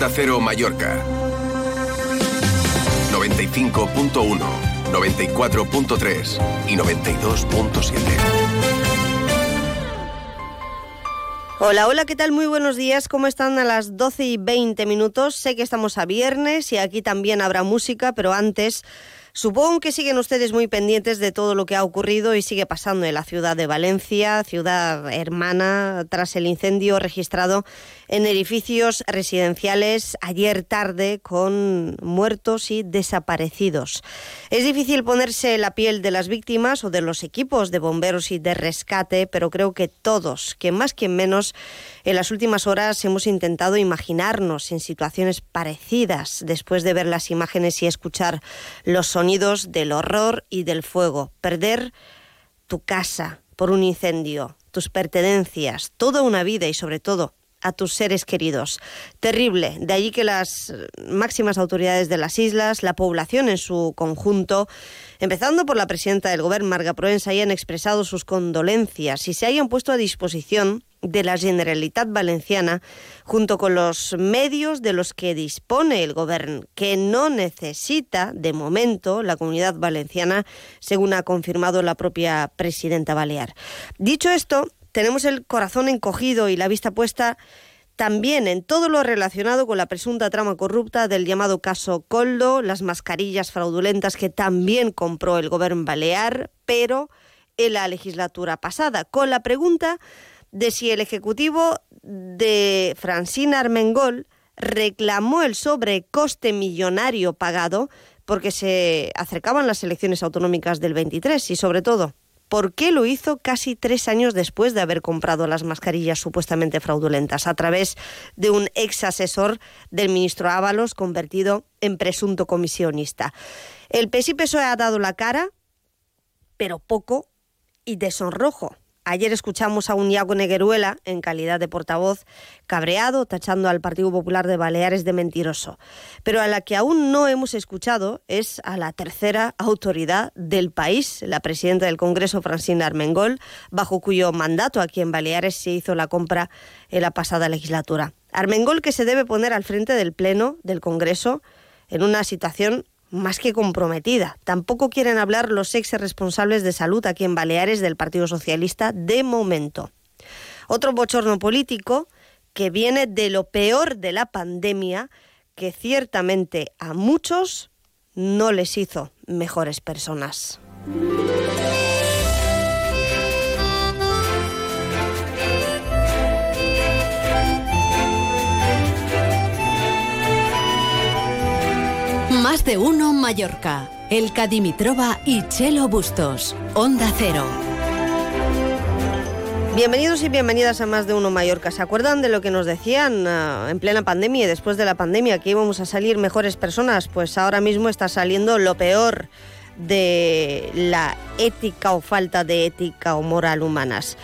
Onda Cero Mallorca. 95.1, 94.3 y 92.7. Hola, hola, ¿qué tal? Muy buenos días. ¿Cómo están a las 12 y 20 minutos? Sé que estamos a viernes y aquí también habrá música, pero antes Supongo que siguen ustedes muy pendientes de todo lo que ha ocurrido y sigue pasando en la ciudad de Valencia, ciudad hermana, tras el incendio registrado en edificios residenciales ayer tarde con muertos y desaparecidos. Es difícil ponerse la piel de las víctimas o de los equipos de bomberos y de rescate, pero creo que todos, que más que menos, en las últimas horas hemos intentado imaginarnos en situaciones parecidas después de ver las imágenes y escuchar los sonidos del horror y del fuego. Perder tu casa por un incendio, tus pertenencias, toda una vida y sobre todo a tus seres queridos. Terrible. De allí que las máximas autoridades de las islas, la población en su conjunto, empezando por la presidenta del Gobierno, Marga Proença, hayan expresado sus condolencias y se hayan puesto a disposición de la Generalitat Valenciana, junto con los medios de los que dispone el Gobierno, que no necesita, de momento, la comunidad valenciana, según ha confirmado la propia presidenta Balear. Dicho esto, tenemos el corazón encogido y la vista puesta también en todo lo relacionado con la presunta trama corrupta del llamado caso Coldo, las mascarillas fraudulentas que también compró el gobierno balear, pero en la legislatura pasada, con la pregunta de si el Ejecutivo de Francina Armengol reclamó el sobrecoste millonario pagado porque se acercaban las elecciones autonómicas del 23 y sobre todo ¿Por qué lo hizo casi tres años después de haber comprado las mascarillas supuestamente fraudulentas a través de un ex asesor del ministro Ábalos convertido en presunto comisionista? El PSI PSOE ha dado la cara, pero poco y de sonrojo. Ayer escuchamos a un Iago Negueruela, en calidad de portavoz, cabreado, tachando al Partido Popular de Baleares de mentiroso. Pero a la que aún no hemos escuchado es a la tercera autoridad del país, la presidenta del Congreso, Francina Armengol, bajo cuyo mandato aquí en Baleares se hizo la compra en la pasada legislatura. Armengol que se debe poner al frente del Pleno del Congreso en una situación más que comprometida. Tampoco quieren hablar los ex responsables de salud aquí en Baleares del Partido Socialista de momento. Otro bochorno político que viene de lo peor de la pandemia, que ciertamente a muchos no les hizo mejores personas. Más de uno Mallorca. El Cadimitrova y Chelo Bustos. Onda Cero. Bienvenidos y bienvenidas a Más de Uno Mallorca. ¿Se acuerdan de lo que nos decían uh, en plena pandemia y después de la pandemia que íbamos a salir mejores personas? Pues ahora mismo está saliendo lo peor de la ética o falta de ética o moral humanas.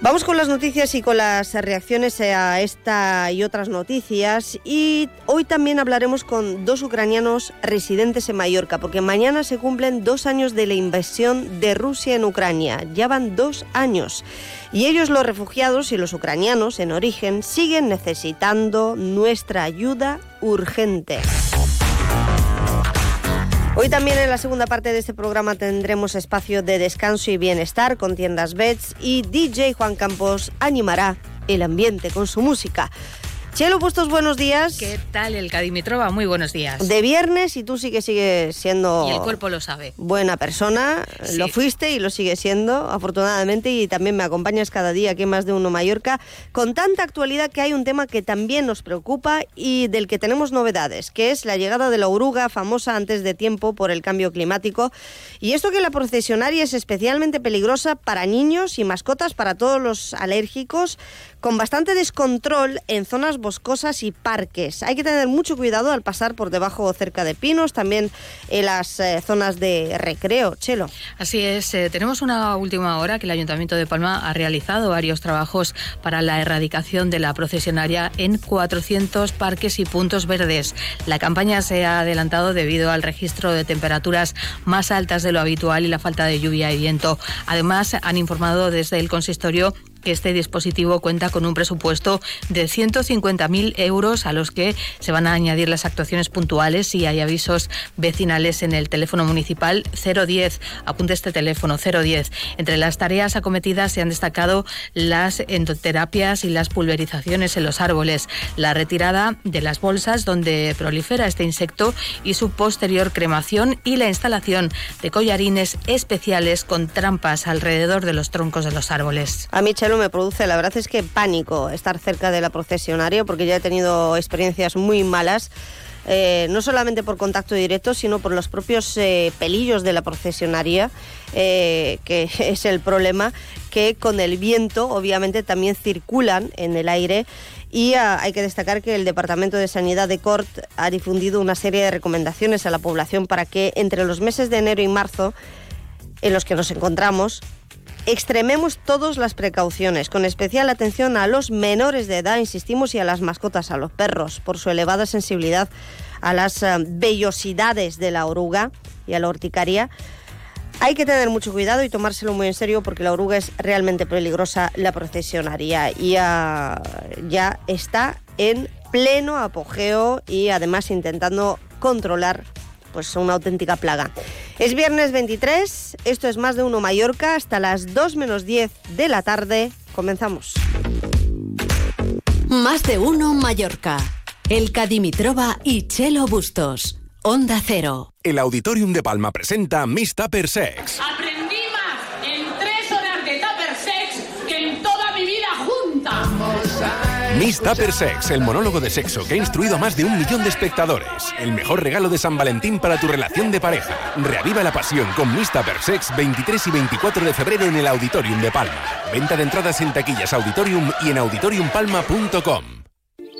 Vamos con las noticias y con las reacciones a esta y otras noticias. Y hoy también hablaremos con dos ucranianos residentes en Mallorca, porque mañana se cumplen dos años de la invasión de Rusia en Ucrania. Ya van dos años. Y ellos, los refugiados y los ucranianos en origen, siguen necesitando nuestra ayuda urgente. Hoy también en la segunda parte de este programa tendremos espacio de descanso y bienestar con tiendas Bets y DJ Juan Campos animará el ambiente con su música. Chelo Puestos, buenos días. ¿Qué tal el Cadimitrova? Muy buenos días. De viernes y tú sí que sigues siendo... Y el cuerpo lo sabe. Buena persona, Sí. lo fuiste y lo sigues siendo, afortunadamente, y también me acompañas cada día aquí en Más de Uno Mallorca, con tanta actualidad que hay un tema que también nos preocupa y del que tenemos novedades, que es la llegada de la oruga famosa antes de tiempo por el cambio climático. Y esto que la procesionaria es especialmente peligrosa para niños y mascotas, para todos los alérgicos, con bastante descontrol en zonas boscosas y parques. Hay que tener mucho cuidado al pasar por debajo o cerca de pinos, también en las eh, zonas de recreo. Chelo. Así es, eh, tenemos una última hora que el Ayuntamiento de Palma ha realizado varios trabajos para la erradicación de la procesionaria en 400 parques y puntos verdes. La campaña se ha adelantado debido al registro de temperaturas más altas de lo habitual y la falta de lluvia y viento. Además, han informado desde el consistorio este dispositivo cuenta con un presupuesto de 150.000 euros a los que se van a añadir las actuaciones puntuales si hay avisos vecinales en el teléfono municipal 010. Apunte este teléfono 010. Entre las tareas acometidas se han destacado las endoterapias y las pulverizaciones en los árboles, la retirada de las bolsas donde prolifera este insecto y su posterior cremación y la instalación de collarines especiales con trampas alrededor de los troncos de los árboles. A Chelo, me produce, la verdad es que pánico estar cerca de la procesionaria porque ya he tenido experiencias muy malas. Eh, no solamente por contacto directo, sino por los propios eh, pelillos de la procesionaria, eh, que es el problema, que con el viento obviamente también circulan en el aire y ah, hay que destacar que el Departamento de Sanidad de Cort ha difundido una serie de recomendaciones a la población para que entre los meses de enero y marzo, en los que nos encontramos, extrememos todas las precauciones, con especial atención a los menores de edad, insistimos, y a las mascotas, a los perros, por su elevada sensibilidad a las ah, vellosidades de la oruga y a la horticaria. Hay que tener mucho cuidado y tomárselo muy en serio porque la oruga es realmente peligrosa, la procesionaria, y ah, ya está en pleno apogeo y además intentando controlar pues una auténtica plaga. Es viernes 23, esto es Más de Uno Mallorca, hasta las 2 menos 10 de la tarde. Comenzamos. Más de Uno Mallorca. El Cadimitrova y Chelo Bustos. Onda Cero. El Auditorium de Palma presenta Miss Tupper Sex. Miss Tupper Sex, el monólogo de sexo que ha instruido a más de un millón de espectadores. El mejor regalo de San Valentín para tu relación de pareja. Reaviva la pasión con Miss Tupper Sex 23 y 24 de febrero en el Auditorium de Palma. Venta de entradas en taquillas Auditorium y en auditoriumpalma.com.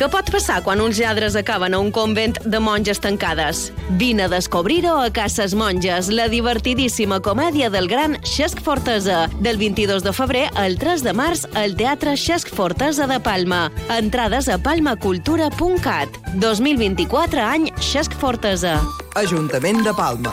Què pot passar quan uns lladres acaben a un convent de monges tancades? Vine a descobrir-ho a Cases Monges, la divertidíssima comèdia del gran Xesc Fortesa. Del 22 de febrer al 3 de març al Teatre Xesc Fortesa de Palma. Entrades a palmacultura.cat. 2024 any Xesc Fortesa. Ajuntament de Palma.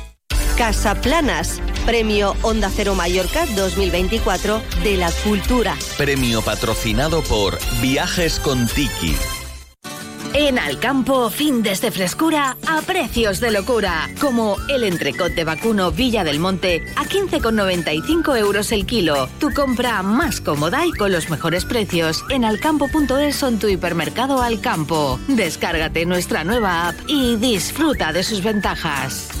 Casa Planas, Premio Onda Cero Mallorca 2024 de la Cultura. Premio patrocinado por Viajes con Tiki. En Alcampo, fin de frescura a precios de locura. Como el entrecot de vacuno Villa del Monte a 15,95 euros el kilo. Tu compra más cómoda y con los mejores precios en alcampo.es o en tu hipermercado Alcampo. Descárgate nuestra nueva app y disfruta de sus ventajas.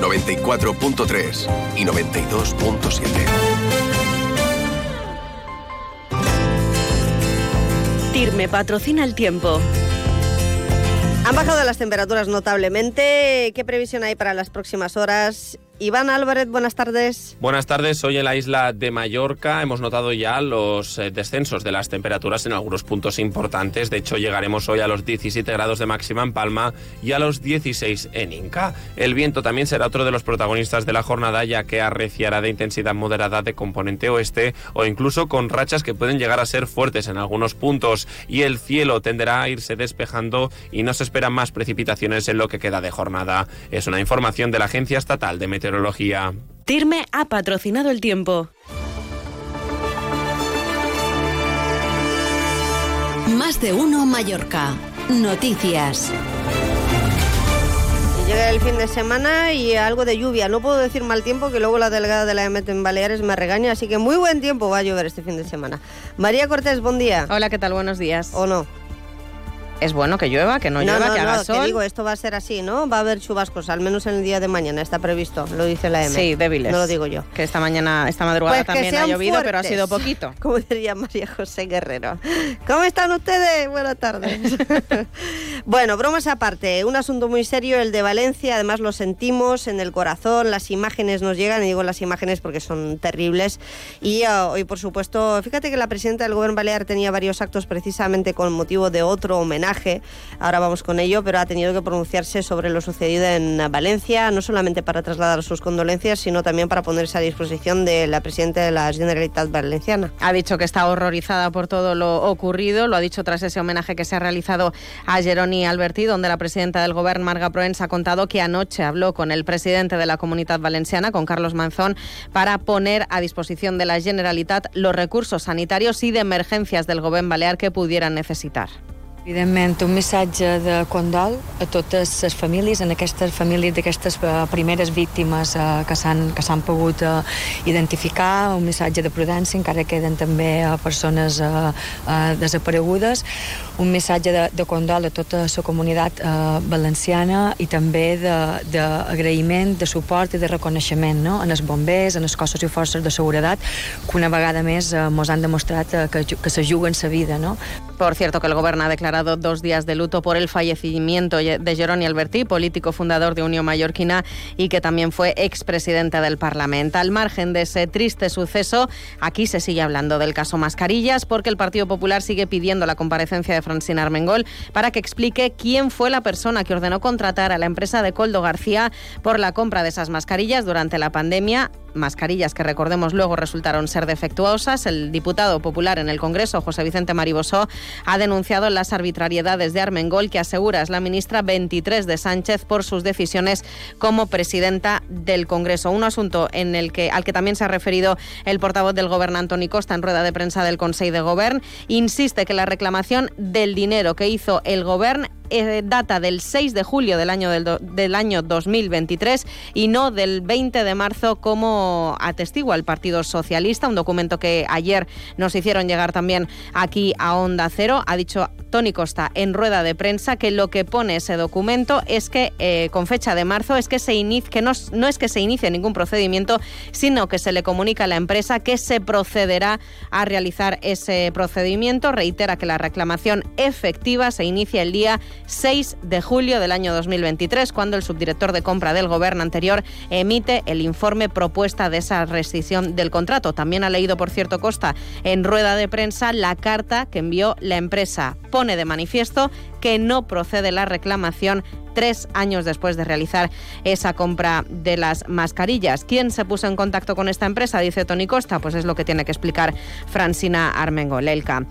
94.3 y 92.7. TIRME patrocina el tiempo. Han bajado las temperaturas notablemente. ¿Qué previsión hay para las próximas horas? Iván Álvarez, buenas tardes. Buenas tardes. Hoy en la isla de Mallorca hemos notado ya los eh, descensos de las temperaturas en algunos puntos importantes. De hecho, llegaremos hoy a los 17 grados de máxima en Palma y a los 16 en Inca. El viento también será otro de los protagonistas de la jornada, ya que arreciará de intensidad moderada de componente oeste o incluso con rachas que pueden llegar a ser fuertes en algunos puntos. Y el cielo tenderá a irse despejando y no se esperan más precipitaciones en lo que queda de jornada. Es una información de la Agencia Estatal de Meteorología. TIRME ha patrocinado el tiempo. Más de uno Mallorca. Noticias. Llega el fin de semana y algo de lluvia. No puedo decir mal tiempo que luego la delegada de la EMET en Baleares me regaña, así que muy buen tiempo va a llover este fin de semana. María Cortés, buen día. Hola, ¿qué tal? Buenos días. ¿O no? Es bueno que llueva, que no, llueva, que haga no, sol. Que digo, esto va a ser así, ¿no? Va a haber chubascos, al menos en el día de mañana, está previsto, lo dice la EMET. Sí, débiles. No lo digo yo. Que esta mañana, esta madrugada Pues también ha llovido, pero ha fuertes. sido poquito. Como diría María José Guerrero. ¿Cómo están ustedes? Buenas tardes. bueno, bromas aparte, un asunto muy serio, el de Valencia, además lo sentimos en el corazón, las imágenes nos llegan, y digo las imágenes porque son terribles. Y eh, hoy, por supuesto, fíjate que la presidenta del Gobierno Balear tenía varios actos precisamente con motivo de otro homenaje, ahora vamos con ello, pero ha tenido que pronunciarse sobre lo sucedido en Valencia, no solamente para trasladar sus condolencias, sino también para ponerse a disposición de la presidenta de la Generalitat Valenciana. Ha dicho que está horrorizada por todo lo ocurrido. Lo ha dicho tras ese homenaje que se ha realizado a Geroni Alberti, donde la presidenta del Gobierno, Marga Proens, ha contado que anoche habló con el presidente de la Comunidad Valenciana, con Carlos Manzón, para poner a disposición de la Generalitat los recursos sanitarios y de emergencias del Gobierno Balear que pudieran necesitar. Evidentment, un missatge de condol a totes les famílies, en aquestes famílies d'aquestes eh, primeres víctimes eh, que s'han pogut eh, identificar, un missatge de prudència, encara queden també persones desaparegudes, un missatge de, de condol a tota la comunitat eh, valenciana i també d'agraïment, de, de suport i de reconeixement no? en els bombers, en els cossos i forces de seguretat, que una vegada més eh, han demostrat eh, que, que se juguen sa vida. No? Por cierto, que el Gobierno ha declarado dos días de luto por el fallecimiento de Jeroni Alberti, político fundador de Unión Mallorquina y que también fue expresidente del Parlamento. Al margen de ese triste suceso, aquí se sigue hablando del caso Mascarillas porque el Partido Popular sigue pidiendo la comparecencia de Francina Armengol para que explique quién fue la persona que ordenó contratar a la empresa de Coldo García por la compra de esas mascarillas durante la pandemia mascarillas que recordemos luego resultaron ser defectuosas. El diputado popular en el Congreso, José Vicente Maribosó, ha denunciado las arbitrariedades de Armengol, que asegura es la ministra 23 de Sánchez por sus decisiones como presidenta del Congreso. Un asunto en el que, al que también se ha referido el portavoz del Gobierno, Antoni Costa, en rueda de prensa del Consejo de Govern. Insiste que la reclamación del dinero que hizo el Gobierno eh, data del 6 de julio del año, del, del año 2023 y no del 20 de marzo como atestigua el Partido Socialista, un documento que ayer nos hicieron llegar también aquí a Onda Cero. Ha dicho Tony Costa en rueda de prensa que lo que pone ese documento es que eh, con fecha de marzo es que, se inicie, que no, no es que se inicie ningún procedimiento, sino que se le comunica a la empresa que se procederá a realizar ese procedimiento. Reitera que la reclamación efectiva se inicia el día 6 de julio del año 2023, cuando el subdirector de compra del gobierno anterior emite el informe propuesta de esa rescisión del contrato. También ha leído, por cierto, Costa en rueda de prensa la carta que envió la empresa. Pone de manifiesto que no procede la reclamación tres años después de realizar esa compra de las mascarillas. ¿Quién se puso en contacto con esta empresa? Dice Tony Costa, pues es lo que tiene que explicar Francina Armengo Lelka.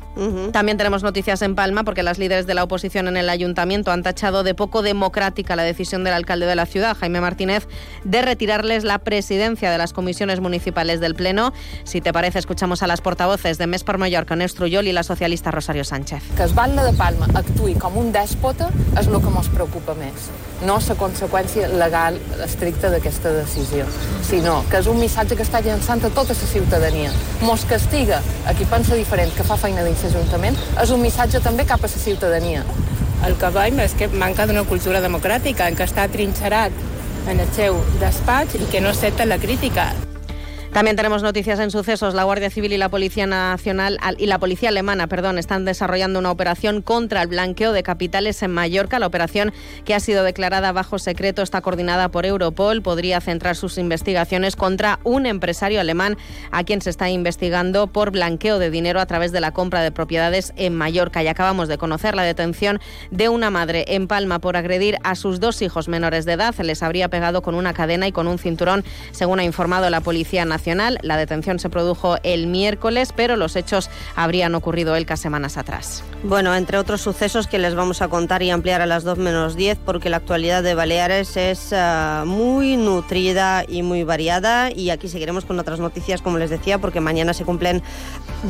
También tenemos noticias en Palma porque las líderes de la oposición en el ayuntamiento han tachado de poco democrática la decisión del alcalde de la ciudad, Jaime Martínez, de retirarles la presidencia de las comisiones municipales del Pleno. Si te parece, escuchamos a las portavoces de Més per Mallorca, Neus Trullol, y la socialista Rosario Sánchez. Que es batlle de Palma actuï com un dèspota és el que ens preocupa més. No la conseqüència legal estricta d'aquesta decisió, sinó que és un missatge que està llançant a tota la ciutadania. Mos castiga a qui pensa diferent, que fa feina dins l'Ajuntament, és un missatge també cap a la ciutadania. El que veiem és que manca d'una cultura democràtica en què està trinxerat en el seu despatx i que no accepta la crítica. También tenemos noticias en sucesos. La Guardia Civil y la Policía Nacional y la Policía Alemana, perdón, están desarrollando una operación contra el blanqueo de capitales en Mallorca. La operación que ha sido declarada bajo secreto está coordinada por Europol. Podría centrar sus investigaciones contra un empresario alemán a quien se está investigando por blanqueo de dinero a través de la compra de propiedades en Mallorca. Y acabamos de conocer la detención de una madre en Palma por agredir a sus dos hijos menores de edad. Les habría pegado con una cadena y con un cinturón, según ha informado la Policía Nacional. La detención se produjo el miércoles, pero los hechos habrían ocurrido el semanas atrás. Bueno, entre otros sucesos que les vamos a contar y ampliar a las 2 menos 10, porque la actualidad de Baleares es uh, muy nutrida y muy variada. Y aquí seguiremos con otras noticias, como les decía, porque mañana se cumplen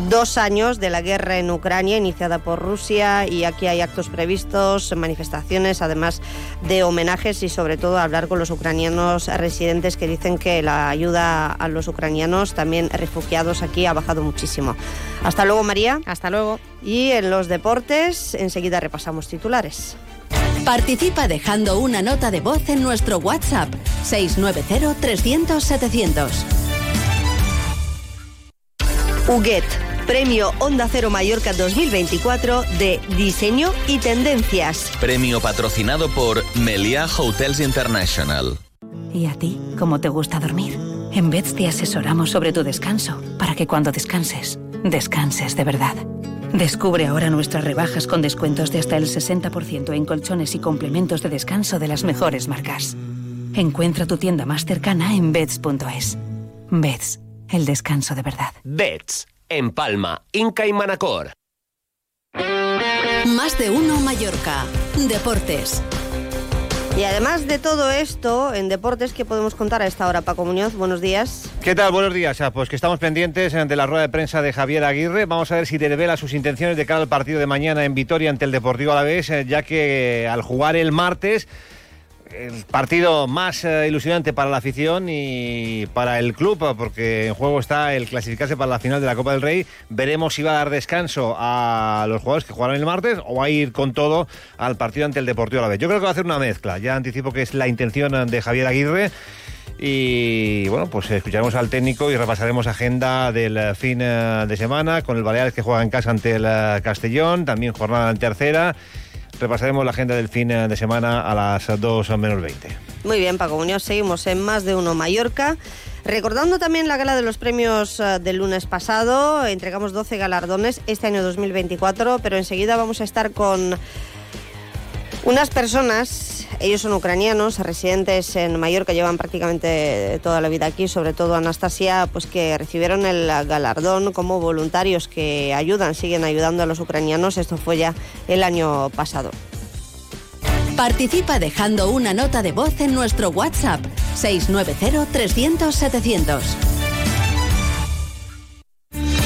dos años de la guerra en Ucrania, iniciada por Rusia, y aquí hay actos previstos, manifestaciones, además de homenajes y sobre todo hablar con los ucranianos residentes que dicen que la ayuda a los ucranianos ucranianos, también refugiados aquí, ha bajado muchísimo. Hasta luego, María. Hasta luego. Y en los deportes, enseguida repasamos titulares. Participa dejando una nota de voz en nuestro WhatsApp 690-300-700. Huguet, Premio Onda Cero Mallorca 2024 de Diseño y Tendencias. Premio patrocinado por Meliá Hotels International. ¿Y a ti? ¿Cómo te gusta dormir? En Beds te asesoramos sobre tu descanso para que cuando descanses, descanses de verdad. Descubre ahora nuestras rebajas con descuentos de hasta el 60% en colchones y complementos de descanso de las mejores marcas. Encuentra tu tienda más cercana en beds.es. Beds, el descanso de verdad. Beds, en Palma, Inca y Manacor. Más de uno Mallorca. Deportes. Y además de todo esto, en deportes, ¿qué podemos contar a esta hora, Paco Muñoz? Buenos días. ¿Qué tal? Buenos días. Pues que estamos pendientes de la rueda de prensa de Javier Aguirre. Vamos a ver si revela sus intenciones de cara al partido de mañana en Vitoria ante el Deportivo Alavés, eh, ya que al jugar el martes el partido más eh, ilusionante para la afición y para el club, porque en juego está el clasificarse para la final de la Copa del Rey. Veremos si va a dar descanso a los jugadores que jugarán el martes o va a ir con todo al partido ante el Deportivo a la vez. Yo creo que va a hacer una mezcla. Ya anticipo que es la intención de Javier Aguirre. Y bueno, pues escucharemos al técnico y repasaremos agenda del fin eh, de semana con el Baleares que juega en casa ante el eh, Castellón, también jornada en tercera repasaremos la agenda del fin de semana a las 2 menos 20. Muy bien, Paco Muñoz, seguimos en Más de Uno Mallorca. Recordando también la gala de los premios eh, del lunes pasado, entregamos 12 galardones este año 2024, pero enseguida vamos a estar con unas personas, ellos son ucranianos, residentes en Mallorca, llevan prácticamente toda la vida aquí, sobre todo Anastasia, pues que recibieron el galardón como voluntarios que ayudan, siguen ayudando a los ucranianos. Esto fue ya el año pasado. Participa dejando una nota de voz en nuestro WhatsApp 690 300 700.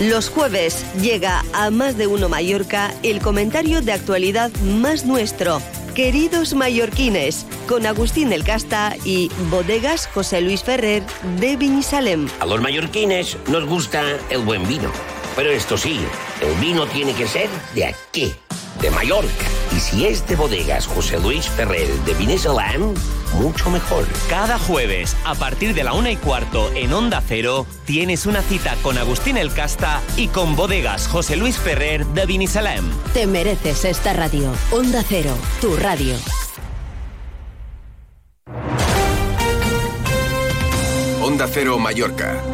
Los jueves llega a Más de Uno Mallorca el comentario de actualidad más nuestro. Queridos mallorquines, con Agustín El Casta y Bodegas José Luis Ferrer de Vinisalem. A los mallorquines nos gusta el buen vino. Pero esto sí, el vino tiene que ser de aquí, de Mallorca Y si es de bodegas José Luis Ferrer de Vines Alam, mucho mejor. Cada jueves, a partir de la una y cuarto en Onda Cero, tienes una cita con Agustín El Casta y con bodegas José Luis Ferrer de Vinisalem. Te mereces esta radio. Onda Cero, tu radio. Onda Cero Mallorca.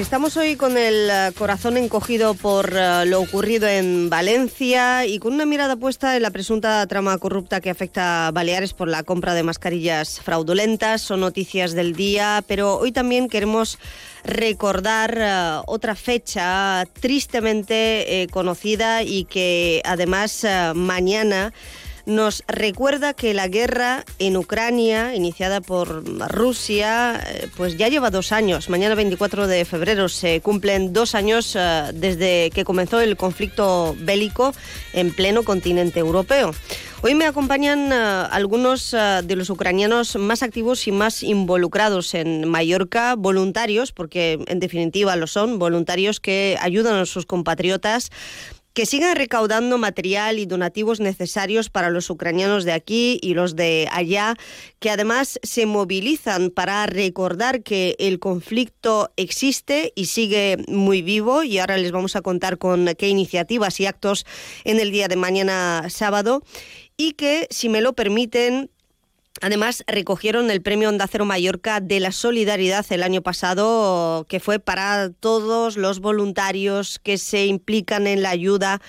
Estamos hoy con el eh, corazón encogido por eh, lo ocurrido en Valencia y con una mirada puesta en la presunta trama corrupta que afecta a Baleares por la compra de mascarillas fraudulentas. Son noticias del día, pero hoy también queremos recordar eh, otra fecha tristemente conocida y que además mañana nos recuerda que la guerra en Ucrania, iniciada por Rusia, eh, pues ya lleva dos años. Mañana 24 de febrero se cumplen dos años eh, desde que comenzó el conflicto bélico en pleno continente europeo. Hoy me acompañan eh, algunos de los ucranianos más activos y más involucrados en Mallorca, voluntarios, porque en definitiva lo son, voluntarios que ayudan a sus compatriotas que sigan recaudando material y donativos necesarios para los ucranianos de aquí y los de allá, que además se movilizan para recordar que el conflicto existe y sigue muy vivo. Y ahora les vamos a contar con qué iniciativas y actos en el día de mañana sábado. Y que, si me lo permiten, Además, recogieron el premio Onda Cero Mallorca de la Solidaridad el año pasado, que fue para todos los voluntarios que se implican en la ayuda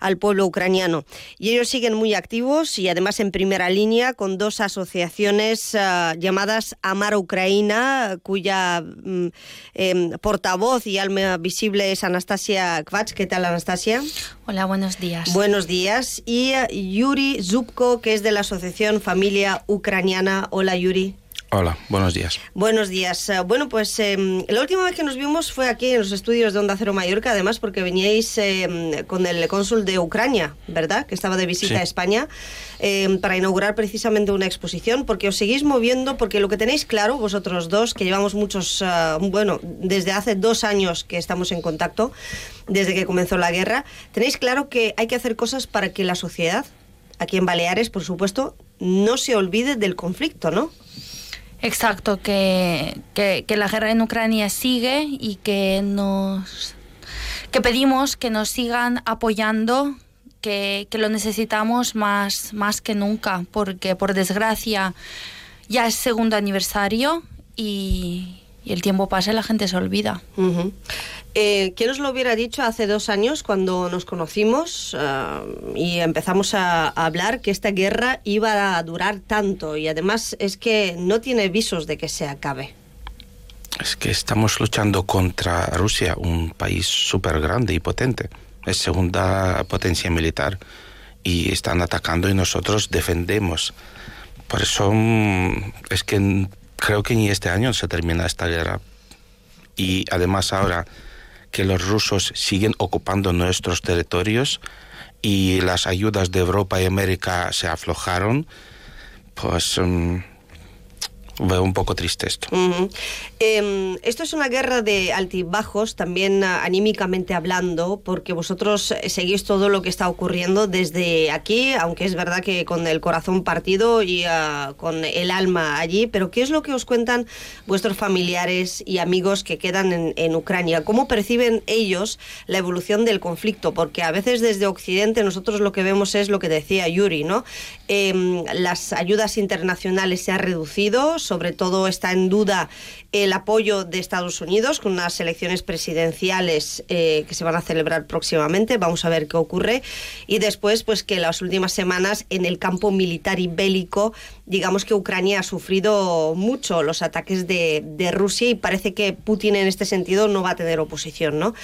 al pueblo ucraniano. Y ellos siguen muy activos y además en primera línea con dos asociaciones uh, llamadas Amar Ucraina, cuya um, eh, portavoz y alma visible es Anastasia Kvach. ¿Qué tal, Anastasia? Hola, buenos días. Buenos días. Y uh, Yuri Zubko, que es de la Asociación Familia Ucraniana. Hola, Yuri. Hola, buenos días. Buenos días. Eh, bueno, pues eh, la última vez que nos vimos fue aquí en los estudios de Onda Cero Mallorca, además porque veníais eh, con el cónsul de Ucrania, ¿verdad? Que estaba de visita Sí. a España eh, para inaugurar precisamente una exposición, porque os seguís moviendo, porque lo que tenéis claro, vosotros dos, que llevamos muchos, eh, bueno, desde hace dos años que estamos en contacto, desde que comenzó la guerra, tenéis claro que hay que hacer cosas para que la sociedad, aquí en Baleares, por supuesto, no se olvide del conflicto, ¿no? Exacto, que, que, que la guerra en Ucrania sigue y que nos que pedimos que nos sigan apoyando, que, que lo necesitamos más, más que nunca, porque por desgracia ya es segundo aniversario y, y el tiempo pasa y la gente se olvida. Ujú. Eh, ¿Quién os lo hubiera dicho hace dos años cuando nos conocimos ah, y empezamos a, a hablar que esta guerra iba a durar tanto? Y además es que no tiene visos de que se acabe. Es que estamos luchando contra Rusia, un país súper grande y potente. Es segunda potencia militar y están atacando y nosotros defendemos. Por eso mm, es que creo que ni este año se termina esta guerra. Y además ahora que los rusos siguen ocupando nuestros territorios y las ayudas de Europa y América se aflojaron, pues mm, veo un poco triste esto. Eh, esto es una guerra de altibajos, también ah, anímicamente hablando, porque vosotros eh, seguís todo lo que está ocurriendo desde aquí, aunque es verdad que con el corazón partido y ah, con el alma allí, pero ¿qué es lo que os cuentan vuestros familiares y amigos que quedan en, en Ucrania? ¿Cómo perciben ellos la evolución del conflicto? Porque a veces desde Occidente nosotros lo que vemos es lo que decía Yuri, ¿no? Em, las ayudas internacionales se han reducido, sobre todo está en duda el apoyo de Estados Unidos con unas elecciones presidenciales eh, que se van a celebrar próximamente. Vamos a ver qué ocurre. Y después, pues que las últimas semanas en el campo militar y bélico, digamos que Ucrania ha sufrido mucho los ataques de, de Rusia y parece que Putin en este sentido no va a tener oposición, ¿no?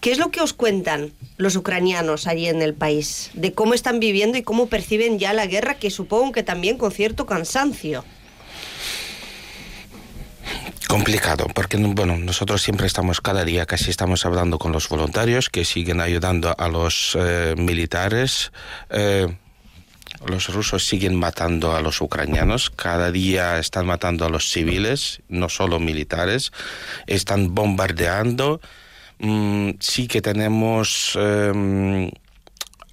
¿Qué es lo que os cuentan los ucranianos allí en el país? De cómo están viviendo y cómo perciben ya la guerra, que supongo que también con cierto cansancio. Complicado, porque bueno, nosotros siempre estamos, cada día casi estamos hablando con los voluntarios que siguen ayudando a los eh, militares. Eh, los rusos siguen matando a los ucranianos, cada día están matando a los civiles, no solo militares, están bombardeando. Mm, sí que tenemos em,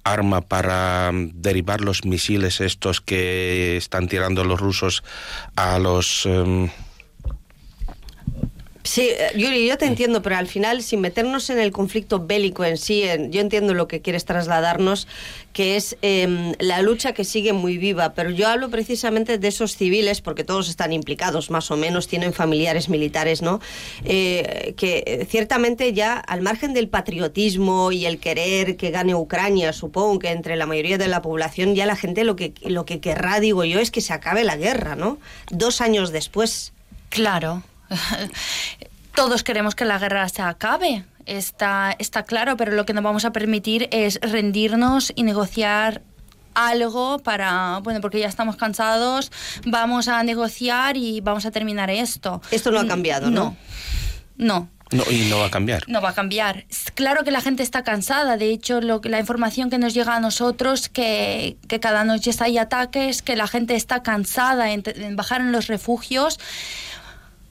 arma para derribar los misiles estos que están tirando los rusos a los... Em, Sí, eh, Yuri, yo te entiendo, pero al final, sin meternos en el conflicto bélico en sí, yo entiendo lo que quieres trasladarnos, que es em, la lucha que sigue muy viva, pero yo hablo precisamente de esos civiles, porque todos están implicados, más o menos, tienen familiares militares, ¿no? Eh, que ciertamente ya, al margen del patriotismo y el querer que gane Ucrania, supongo que entre la mayoría de la población, ya la gente lo que, lo que querrá, digo yo, es que se acabe la guerra, ¿no? Dos años después. Claro. Todos queremos que la guerra se acabe, está, está claro, pero lo que no vamos a permitir es rendirnos y negociar algo para, bueno, porque ya estamos cansados, vamos a negociar y vamos a terminar esto. Esto no ha cambiado, ¿no? No. No, y no va a cambiar. No va a cambiar. Claro que la gente está cansada. De hecho, lo, la información que nos llega a nosotros, que, que cada noche hay ataques, que la gente está cansada en, en bajar en los refugios.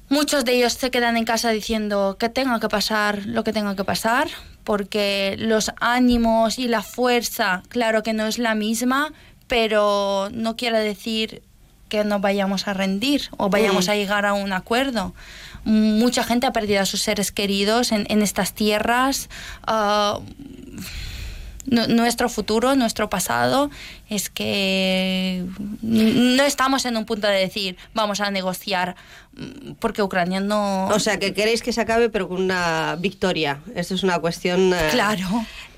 Muchos de ellos se quedan en casa diciendo que tenga que pasar lo que tenga que pasar, porque los ánimos y la fuerza, claro que no es la misma, pero no quiere decir que no vayamos a rendir o vayamos mm. a llegar a un acuerdo. Mucha gente ha perdido a sus seres queridos en, en estas tierras. Uh, nuestro futuro, nuestro pasado, es que no estamos en un punto de decir vamos a negociar mm, porque Ucrania no... O sea, que queréis que se acabe pero con una victoria. Esto es una cuestión... Eh, claro.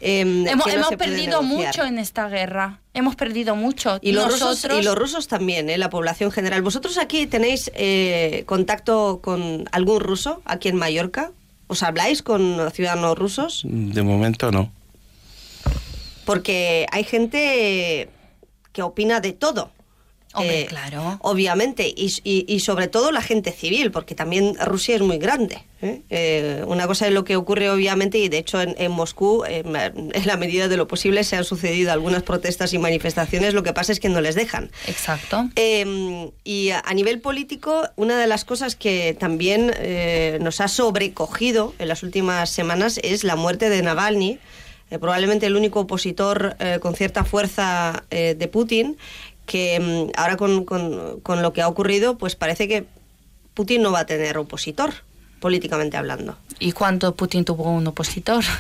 Em, hemos, perdido mucho en esta guerra. Hemos perdido mucho. Y los, rusos, y los rusos también, ¿eh? la población general. ¿Vosotros aquí tenéis eh, contacto con algún ruso aquí en Mallorca? ¿Os habláis con ciudadanos rusos? De momento no porque hay gente que opina de todo. Hombre, eh, claro. Obviamente, y, sobre todo la gente civil, porque también Rusia es muy grande. ¿eh? Eh, una cosa es lo que ocurre, obviamente, y de hecho en, Moscú, en la medida de lo posible, se han sucedido algunas protestas y manifestaciones, lo que pasa es que no les dejan. Exacto. Em, y a, nivel político, una de las cosas que también nos ha sobrecogido en las últimas semanas es la muerte de Navalny eh, probablemente el único opositor eh, con cierta fuerza eh, de Putin, que mm, ahora con, con, lo que ha ocurrido, pues parece que Putin no va a tener opositor, políticamente hablando. ¿Y cuánto Putin tuvo un opositor?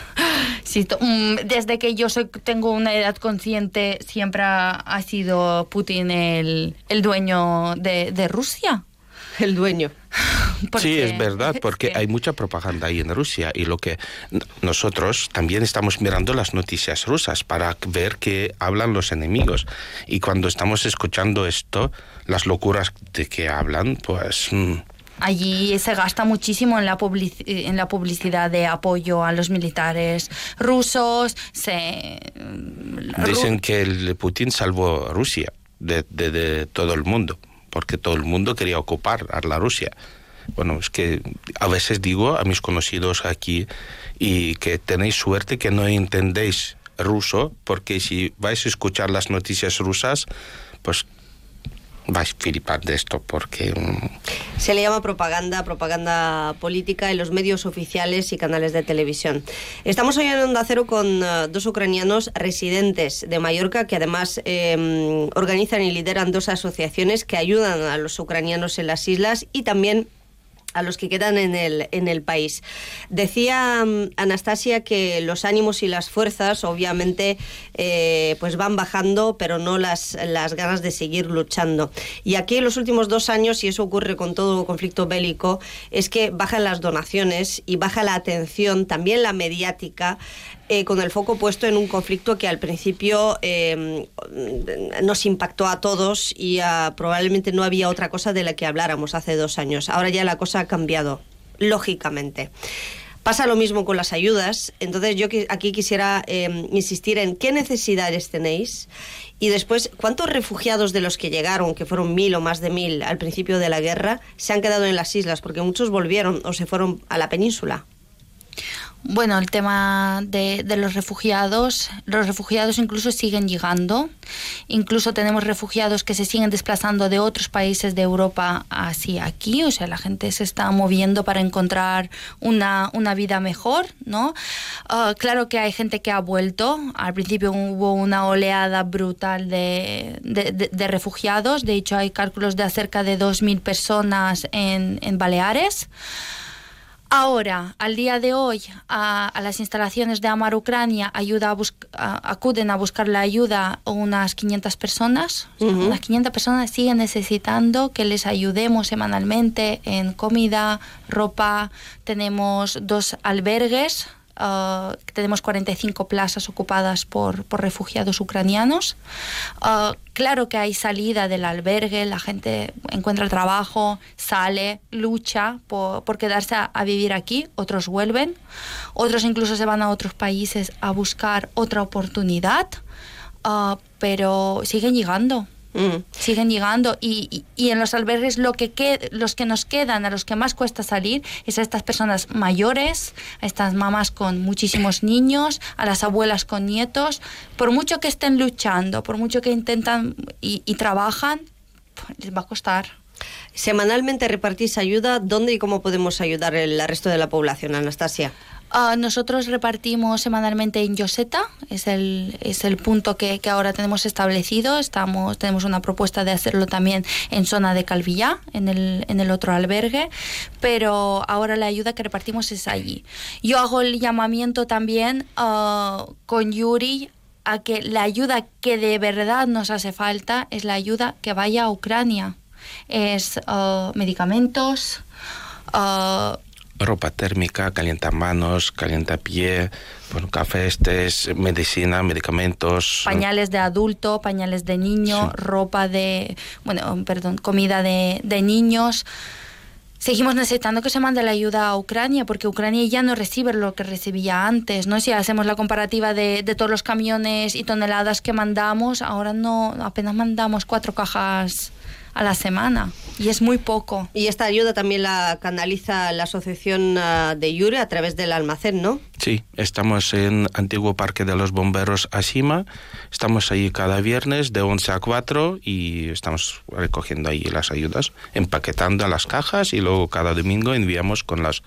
Mm, desde que yo soy, tengo una edad consciente, siempre ha, sido Putin el, el dueño de, de Rusia. El dueño. Sí, es verdad, porque hay mucha propaganda ahí en Rusia y lo que nosotros también estamos mirando las noticias rusas para ver qué hablan los enemigos. Y cuando estamos escuchando esto, las locuras de que hablan, pues... Mm, Allí se gasta muchísimo en la, en la publicidad de apoyo a los militares rusos. Se... Dicen que el Putin salvó Rusia de, de, de todo el mundo, porque todo el mundo quería ocupar a la Rusia. Bueno, es que a veces digo a mis conocidos aquí y que tenéis suerte que no entendéis ruso, porque si vais a escuchar las noticias rusas, pues vais a flipar de esto porque... Mm, Se le llama propaganda, propaganda política en los medios oficiales y canales de televisión. Estamos hoy en Onda Cero con eh, dos ucranianos residentes de Mallorca que además em, organizan y lideran dos asociaciones que ayudan a los ucranianos en las islas y también a los que quedan en el, en el país. Decía mm, Anastasia que los ánimos y las fuerzas obviamente eh, pues van bajando, pero no las, las ganas de seguir luchando. Y aquí en los últimos dos años, y eso ocurre con todo conflicto bélico, es que bajan las donaciones y baja la atención, también la mediática, eh, con el foco puesto en un conflicto que al principio eh, nos impactó a todos y ah, probablemente no había otra cosa de la que habláramos hace dos años. Ahora ya la cosa ha cambiado, lógicamente. Pasa lo mismo con las ayudas. Entonces yo aquí quisiera eh, insistir en qué necesidades tenéis y después cuántos refugiados de los que llegaron, que fueron mil o más de mil al principio de la guerra, se han quedado en las islas, porque muchos volvieron o se fueron a la península. Bueno, el tema de, los refugiados, los refugiados incluso siguen llegando, incluso tenemos refugiados que se siguen desplazando de otros países de Europa hacia aquí, o sea, la gente se está moviendo para encontrar una, vida mejor, ¿no? Ah, claro que hay gente que ha vuelto, al principio hubo una oleada brutal de, refugiados, de hecho hay cálculos de cerca de 2.000 personas en, en Baleares. Ahora, al día de hoy, a, las instalaciones de Amar Ucrania ayuda acuden a buscar la ayuda unas 500 personas. Unas 500 personas siguen necesitando que les ayudemos semanalmente en comida, ropa. Tenemos dos albergues Uh, tenemos 45 plazas ocupadas por, por refugiados ucranianos. Uh, claro que hay salida del albergue, la gente encuentra trabajo, sale, lucha por, por quedarse a, vivir aquí, otros vuelven, otros incluso se van a otros países a buscar otra oportunidad, uh, pero siguen llegando. Mm. Siguen llegando y, y, en los albergues lo que los que nos quedan, a los que más cuesta salir, es a estas personas mayores, a estas mamás con muchísimos niños, a las abuelas con nietos. Por mucho que estén luchando, por mucho que intentan y, y trabajan, pues les va a costar. Semanalmente repartís ayuda. ¿Dónde y cómo podemos ayudar el resto de la población, Anastasia? Ah, nosotros repartimos semanalmente en Yoseta, es el, es el punto que, que, ahora tenemos establecido. Estamos, tenemos una propuesta de hacerlo también en zona de Calvillá, en el, en el otro albergue, pero ahora la ayuda que repartimos es allí. Yo hago el llamamiento también uh, con Yuri a que la ayuda que de verdad nos hace falta es la ayuda que vaya a Ucrania. Es uh, medicamentos, uh, ropa térmica, calienta manos, calienta pie, bueno, cafés, medicina, medicamentos. Pañales de adulto, pañales de niño, ropa de, bueno, perdón, comida de, de niños. Seguimos necesitando que se mande la ayuda a Ucrania porque Ucrania ya no recibe lo que recibía antes, ¿no? Si hacemos la comparativa de, de todos los camiones y toneladas que mandamos, ahora no, apenas mandamos cuatro cajas a la semana y es muy poco. Y esta ayuda también la canaliza la asociación ah, de Yure a través del almacén, ¿no? Sí, estamos en Antiguo Parque de los Bomberos Asima, estamos ahí cada viernes de 11 a 4 y estamos recogiendo ahí las ayudas, empaquetando las cajas y luego cada domingo enviamos con las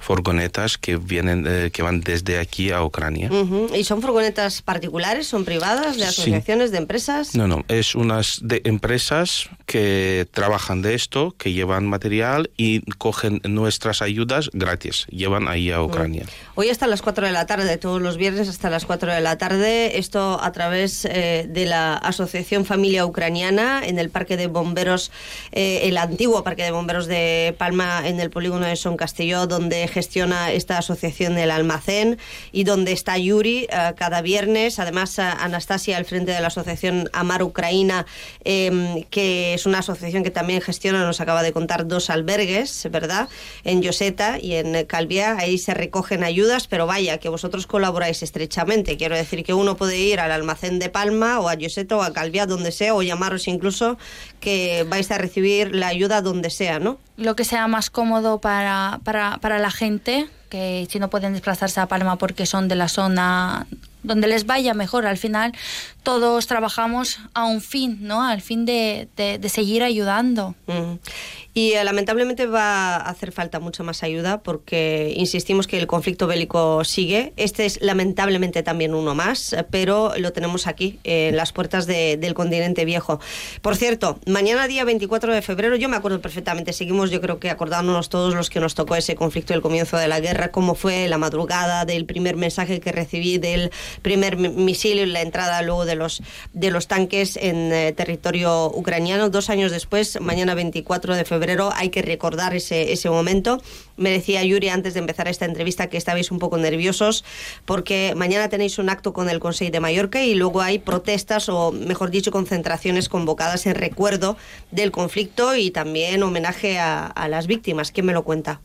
furgonetas que vienen eh, que van desde aquí a Ucrania. ¿Y son furgonetas particulares, son privadas, de asociaciones, de empresas? No, no, es unas de empresas que trabajan de esto, que llevan material y cogen nuestras ayudas gratis, llevan ahí a Ucrania. Hoy hasta las 4 de la tarde, todos los viernes hasta las 4 de la tarde, esto a través eh, de la Asociación Familia Ucraniana en el Parque de Bomberos, eh, el antiguo Parque de Bomberos de Palma en el polígono de Son Castillo, donde gestiona esta asociación del almacén y donde está Yuri eh, cada viernes. Además, eh, Anastasia al frente de la asociación Amar Ucraina, em, que es una asociación que también gestiona, nos acaba de contar, dos albergues, ¿verdad? En Yoseta y en Calvia. Ahí se recogen ayudas, pero vaya, que vosotros colaboráis estrechamente. Quiero decir que uno puede ir al almacén de Palma o a Yoseta o a Calvia, donde sea, o llamaros incluso que vais a recibir la ayuda donde sea, ¿no? Lo que sea más cómodo para, para, para la gente, que si no pueden desplazarse a Palma porque son de la zona donde les vaya mejor. Al final todos trabajamos a un fin, ¿no? Al fin de, de, seguir ayudando. Y eh, lamentablemente va a hacer falta mucha más ayuda porque insistimos que el conflicto bélico sigue. Este es lamentablemente también uno más, pero lo tenemos aquí, en las puertas del continente viejo. Por cierto, mañana día 24 de febrero, yo me acuerdo perfectamente, seguimos yo creo que acordándonos todos los que nos tocó ese conflicto del comienzo de la guerra, cómo fue la madrugada del primer mensaje que recibí del primer misil y la entrada luego de los, de los tanques en eh, territorio ucraniano. Dos años después, mañana 24 de febrero, hay que recordar ese, ese momento. Me decía Yuri antes de empezar esta entrevista que estabais un poco nerviosos porque mañana tenéis un acto con el Consejo de Mallorca y luego hay protestas o, mejor dicho, concentraciones convocadas en recuerdo del conflicto y también homenaje a las víctimas. ¿Quién me lo cuenta?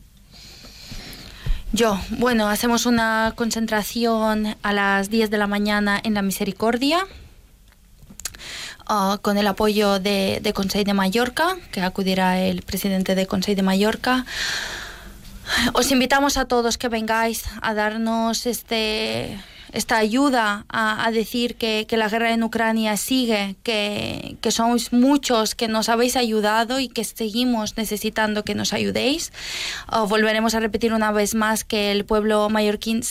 Yo, bueno, hacemos una concentración a las 10 de la mañana en la Misericordia. Uh, con el apoyo de, de Consejo de Mallorca, que acudirá el presidente de Consejo de Mallorca. Os invitamos a todos que vengáis a darnos este, esta ayuda a, a decir que, que, la guerra en Ucrania sigue, que, que sois muchos que nos habéis ayudado y que seguimos necesitando que nos ayudéis. Uh, volveremos a repetir una vez más que el pueblo mallorquín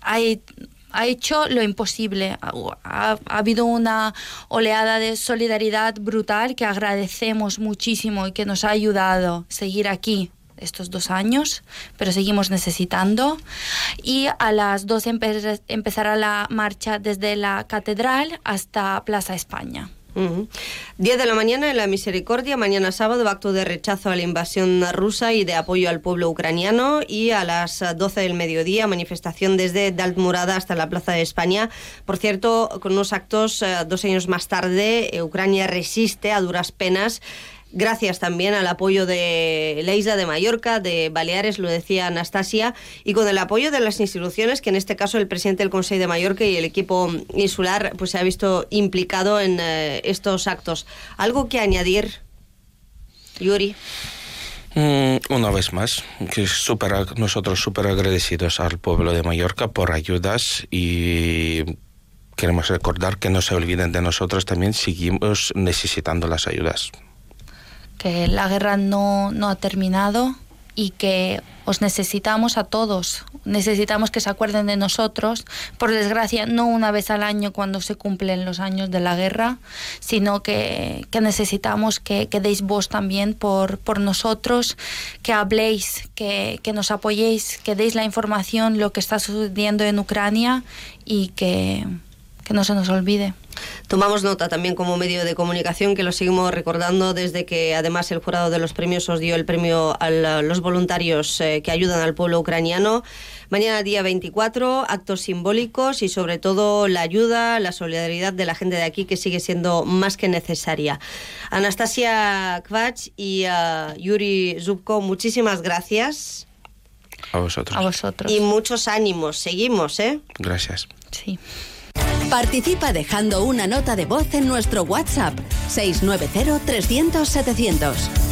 hay ha hecho lo imposible. Ha, ha, ha, habido una oleada de solidaridad brutal que agradecemos muchísimo y que nos ha ayudado a seguir aquí estos dos años, pero seguimos necesitando. Y a las 12 empe empezará la marcha desde la catedral hasta Plaza España. Uh -huh. 10 de la mañana en la Misericordia, mañana sábado, acto de rechazo a la invasión rusa y de apoyo al pueblo ucraniano. Y a las 12 del mediodía, manifestación desde Dalmurada hasta la Plaza de España. Por cierto, con unos actos eh, dos años más tarde, eh, Ucrania resiste a duras penas gracias también al apoyo de la isla de Mallorca, de Baleares, lo decía Anastasia, y con el apoyo de las instituciones, que en este caso el presidente del Consejo de Mallorca y el equipo insular pues se ha visto implicado en eh, estos actos. ¿Algo que añadir, Yuri? Mm, una vez más, que super, nosotros súper agradecidos al pueblo de Mallorca por ayudas y queremos recordar que no se olviden de nosotros, también seguimos necesitando las ayudas que la guerra no, no, ha terminado y que os necesitamos a todos. Necesitamos que se acuerden de nosotros, por desgracia, no una vez al año cuando se cumplen los años de la guerra, sino que, que necesitamos que, que, deis voz también por, por nosotros, que habléis, que, que nos apoyéis, que deis la información, lo que está sucediendo en Ucrania y que, que no se nos olvide. Tomamos nota también como medio de comunicación que lo seguimos recordando desde que además el jurado de los premios os dio el premio a los voluntarios eh, que ayudan al pueblo ucraniano. Mañana día 24, actos simbólicos y sobre todo la ayuda, la solidaridad de la gente de aquí que sigue siendo más que necesaria. Anastasia Kvach y uh, Yuri Zubko, muchísimas gracias. A vosotros. A vosotros. Y muchos ánimos. Seguimos, ¿eh? Gracias. Sí. Participa dejando una nota de voz en nuestro WhatsApp 690-300-700.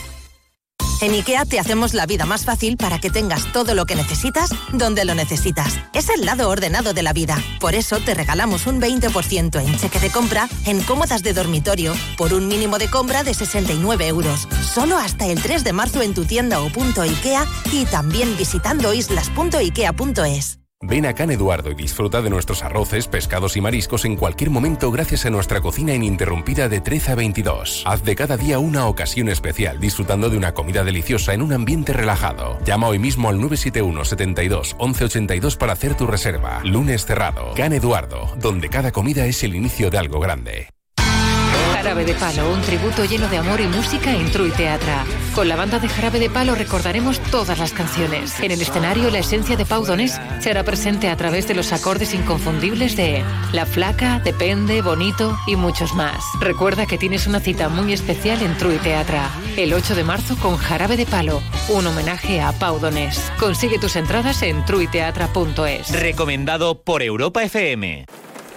En IKEA te hacemos la vida más fácil para que tengas todo lo que necesitas donde lo necesitas. Es el lado ordenado de la vida. Por eso te regalamos un 20% en cheque de compra en cómodas de dormitorio por un mínimo de compra de 69 euros. Solo hasta el 3 de marzo en tu tienda o punto IKEA y también visitando islas.ikea.es. Ven a Can Eduardo y disfruta de nuestros arroces, pescados y mariscos en cualquier momento gracias a nuestra cocina ininterrumpida de 13 a 22. Haz de cada día una ocasión especial disfrutando de una comida deliciosa en un ambiente relajado. Llama hoy mismo al 971 72 1182 para hacer tu reserva. Lunes cerrado. Can Eduardo, donde cada comida es el inicio de algo grande. Jarabe de Palo, un tributo lleno de amor y música en True Teatra. Con la banda de Jarabe de Palo recordaremos todas las canciones. En el escenario, la esencia de Pau Donés se hará presente a través de los acordes inconfundibles de La Flaca, Depende, Bonito y muchos más. Recuerda que tienes una cita muy especial en True Teatra, el 8 de marzo con Jarabe de Palo, un homenaje a Pau Donés. Consigue tus entradas en truiteatra.es. Recomendado por Europa FM.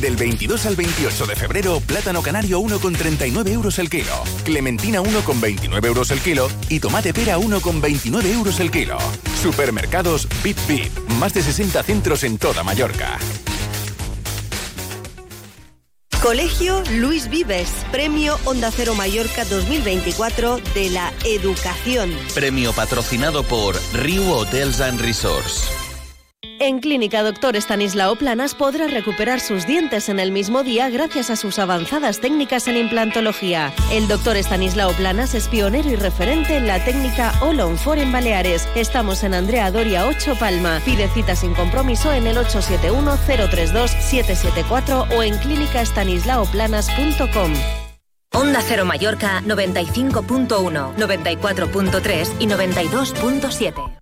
Del 22 al 28 de febrero, plátano canario 1,39 euros el kilo, clementina 1,29 euros el kilo y tomate pera 1,29 euros el kilo. Supermercados Bip Bip, más de 60 centros en toda Mallorca. Colegio Luis Vives, Premio Onda Cero Mallorca 2024 de la Educación. Premio patrocinado por Rio Hotels and Resorts. En Clínica Doctor Estanislao Planas podrá recuperar sus dientes en el mismo día gracias a sus avanzadas técnicas en implantología. El doctor Estanislao Planas es pionero y referente en la técnica All on Four en Baleares. Estamos en Andrea Doria 8 Palma. Pide cita sin compromiso en el 871-032-774 o en clínicaestanislaoplanas.com. Onda Cero Mallorca 95.1, 94.3 y 92.7.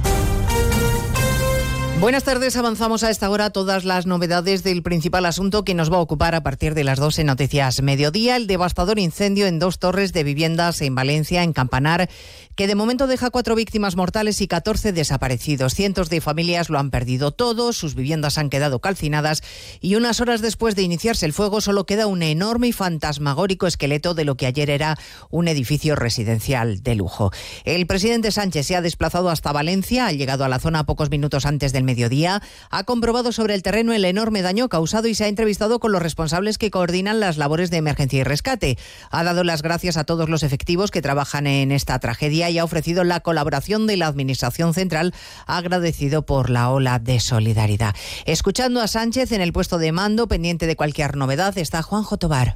Buenas tardes, avanzamos a esta hora todas las novedades del principal asunto que nos va a ocupar a partir de las 12 Noticias Mediodía, el devastador incendio en dos torres de viviendas en Valencia, en Campanar, que de momento deja cuatro víctimas mortales y 14 desaparecidos. Cientos de familias lo han perdido todo, sus viviendas han quedado calcinadas y unas horas después de iniciarse el fuego solo queda un enorme y fantasmagórico esqueleto de lo que ayer era un edificio residencial de lujo. El presidente Sánchez se ha desplazado hasta Valencia, ha llegado a la zona pocos minutos antes del mediodía, ha comprobado sobre el terreno el enorme daño causado y se ha entrevistado con los responsables que coordinan las labores de emergencia y rescate. Ha dado las gracias a todos los efectivos que trabajan en esta tragedia y ha ofrecido la colaboración de la Administración Central, agradecido por la ola de solidaridad. Escuchando a Sánchez en el puesto de mando, pendiente de cualquier novedad, está Juanjo Tobar.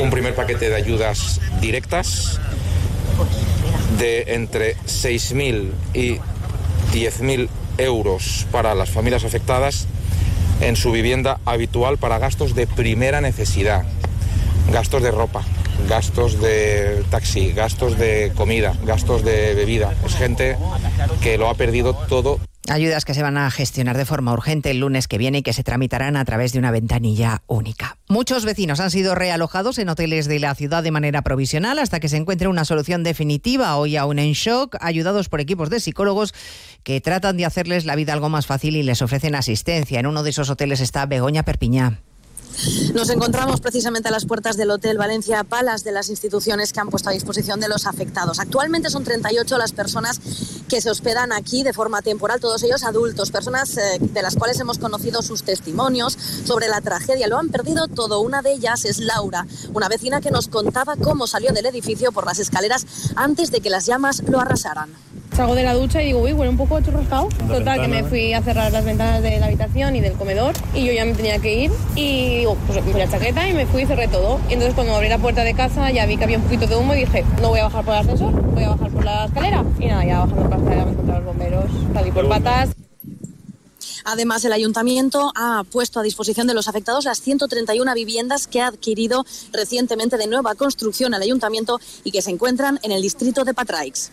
un primer paquete de ayudas directas de entre 6.000 y 10.000 euros para las familias afectadas en su vivienda habitual para gastos de primera necesidad, gastos de ropa, gastos de taxi, gastos de comida, gastos de bebida. Es gente que lo ha perdido todo Ayudas que se van a gestionar de forma urgente el lunes que viene y que se tramitarán a través de una ventanilla única. Muchos vecinos han sido realojados en hoteles de la ciudad de manera provisional hasta que se encuentre una solución definitiva. Hoy aún en shock, ayudados por equipos de psicólogos que tratan de hacerles la vida algo más fácil y les ofrecen asistencia. En uno de esos hoteles está Begoña Perpiñá. Nos encontramos precisamente a las puertas del Hotel Valencia Palas de las instituciones que han puesto a disposición de los afectados. Actualmente son 38 las personas que se hospedan aquí de forma temporal, todos ellos adultos, personas eh, de las cuales hemos conocido sus testimonios sobre la tragedia. Lo han perdido todo. Una de ellas es Laura, una vecina que nos contaba cómo salió del edificio por las escaleras antes de que las llamas lo arrasaran. Salgo de la ducha y digo, uy, huele un poco churrascado. Total, que me fui a cerrar las ventanas de la habitación y del comedor y yo ya me tenía que ir y digo, pues me puse la chaqueta y me fui y cerré todo. Y entonces cuando abrí la puerta de casa ya vi que había un poquito de humo y dije, no voy a bajar por el ascensor, voy a bajar por la escalera. Y nada, ya bajando por la escalera me encontré los bomberos, salí por patas. Además, el ayuntamiento ha puesto a disposición de los afectados las 131 viviendas que ha adquirido recientemente de nueva construcción el ayuntamiento y que se encuentran en el distrito de Patraix.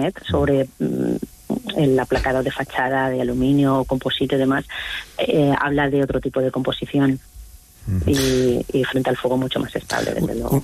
sobre mm, el aplacado de fachada de aluminio, composite y demás, eh, habla de otro tipo de composición. y, y, frente al fuego mucho más estable, desde luego.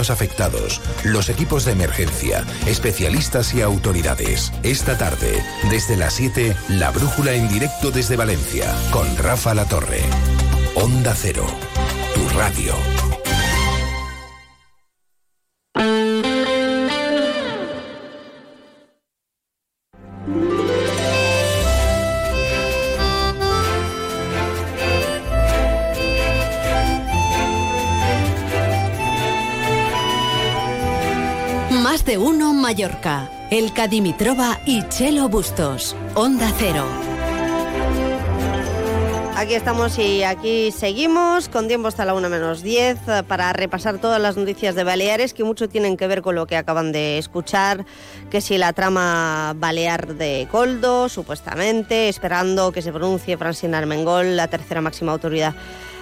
afectados, los equipos de emergencia, especialistas y autoridades. Esta tarde, desde las 7, La Brújula en directo desde Valencia, con Rafa La Torre. Onda Cero, tu radio. De uno Mallorca. El Cadimitrova y Chelo Bustos. Onda Cero. Aquí estamos y aquí seguimos con tiempo hasta la 1 menos 10 eh, para repasar todas las noticias de Baleares que mucho tienen que ver con lo que acaban de escuchar, que si la trama balear de Coldo, supuestamente, esperando que se pronuncie Francina Armengol, la tercera máxima autoridad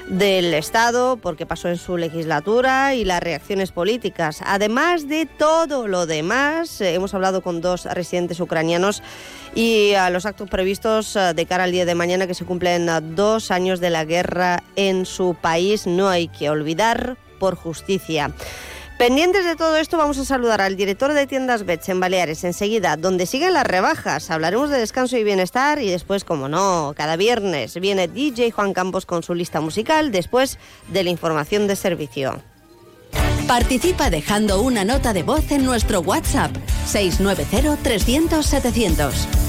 del Estado, porque pasó en su legislatura, y las reacciones políticas. Además de todo lo demás, eh, hemos hablado con dos residentes ucranianos y a los actos previstos eh, de cara al día de mañana que se cumplen eh, dos años de la guerra en su país. No hay que olvidar por justicia. Pendientes de todo esto, vamos a saludar al director de tiendas Bets en Baleares enseguida, donde siguen las rebajas. Hablaremos de descanso y bienestar y después, como no, cada viernes viene DJ Juan Campos con su lista musical después de la información de servicio. Participa dejando una nota de voz en nuestro WhatsApp 690 300 700.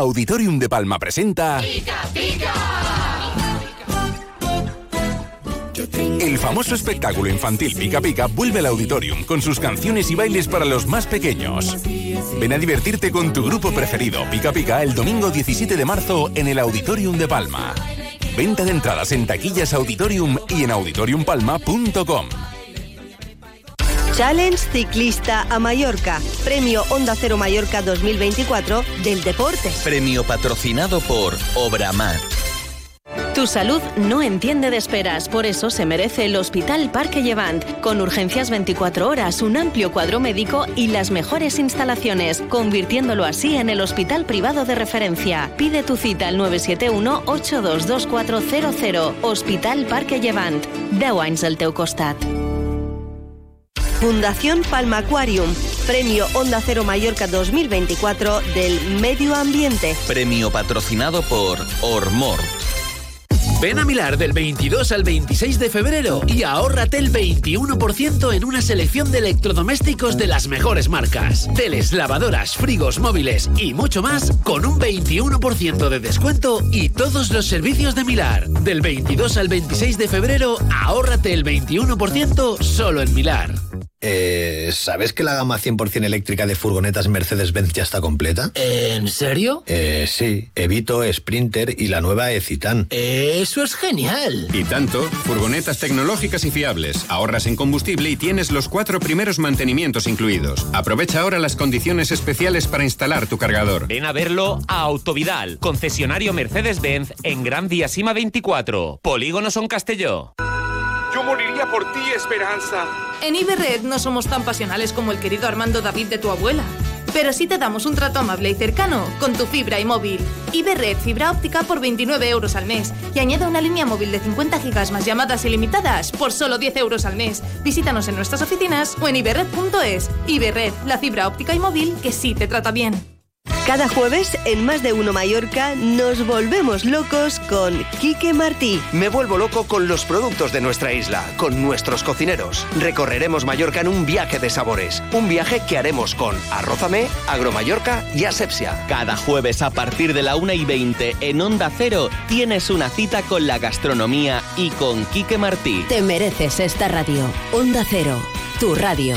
Auditorium de Palma presenta. El famoso espectáculo infantil Pica Pica vuelve al auditorium con sus canciones y bailes para los más pequeños. Ven a divertirte con tu grupo preferido Pica Pica el domingo 17 de marzo en el Auditorium de Palma. Venta de entradas en taquillas Auditorium y en auditoriumpalma.com. Challenge Ciclista a Mallorca. Premio Onda Cero Mallorca 2024 del deporte. Premio patrocinado por Obramat. Tu salud no entiende de esperas, por eso se merece el Hospital Parque Llevant, con urgencias 24 horas, un amplio cuadro médico y las mejores instalaciones, convirtiéndolo así en el hospital privado de referencia. Pide tu cita al 971-822400. Hospital Parque Llevant. 10 anys al teu costat. Fundación Palma Aquarium. Premio Onda Cero Mallorca 2024 del Medio Ambiente. Premio patrocinado por Ormor. Ven a Milar del 22 al 26 de febrero y ahórrate el 21% en una selección de electrodomésticos de las mejores marcas. Teles, lavadoras, frigos, móviles y mucho más con un 21% de descuento y todos los servicios de Milar. Del 22 al 26 de febrero, ahórrate el 21% solo en Milar. Eh, ¿Sabes que la gama 100% eléctrica de furgonetas Mercedes-Benz ya está completa? ¿En serio? Eh, sí, Evito, Sprinter y la nueva Ecitan. Eso es genial. Y tanto, furgonetas tecnológicas y fiables, ahorras en combustible y tienes los cuatro primeros mantenimientos incluidos. Aprovecha ahora las condiciones especiales para instalar tu cargador. Ven a verlo a Autovidal, concesionario Mercedes-Benz en Gran Vía Sima 24, Polígono Son Castelló. Por ti, Esperanza. En Iberred no somos tan pasionales como el querido Armando David de tu abuela. Pero sí te damos un trato amable y cercano con tu fibra y móvil. Iberred fibra óptica por 29 euros al mes. Y añade una línea móvil de 50 gigas más llamadas ilimitadas por solo 10 euros al mes. Visítanos en nuestras oficinas o en iberred.es. Iberred, la fibra óptica y móvil que sí te trata bien. Cada jueves en Más de Uno Mallorca nos volvemos locos con Quique Martí. Me vuelvo loco con los productos de nuestra isla, con nuestros cocineros. Recorreremos Mallorca en un viaje de sabores. Un viaje que haremos con Arrózame, Agromallorca y Asepsia. Cada jueves a partir de la 1 y 20 en Onda Cero tienes una cita con la gastronomía y con Quique Martí. Te mereces esta radio. Onda Cero, tu radio.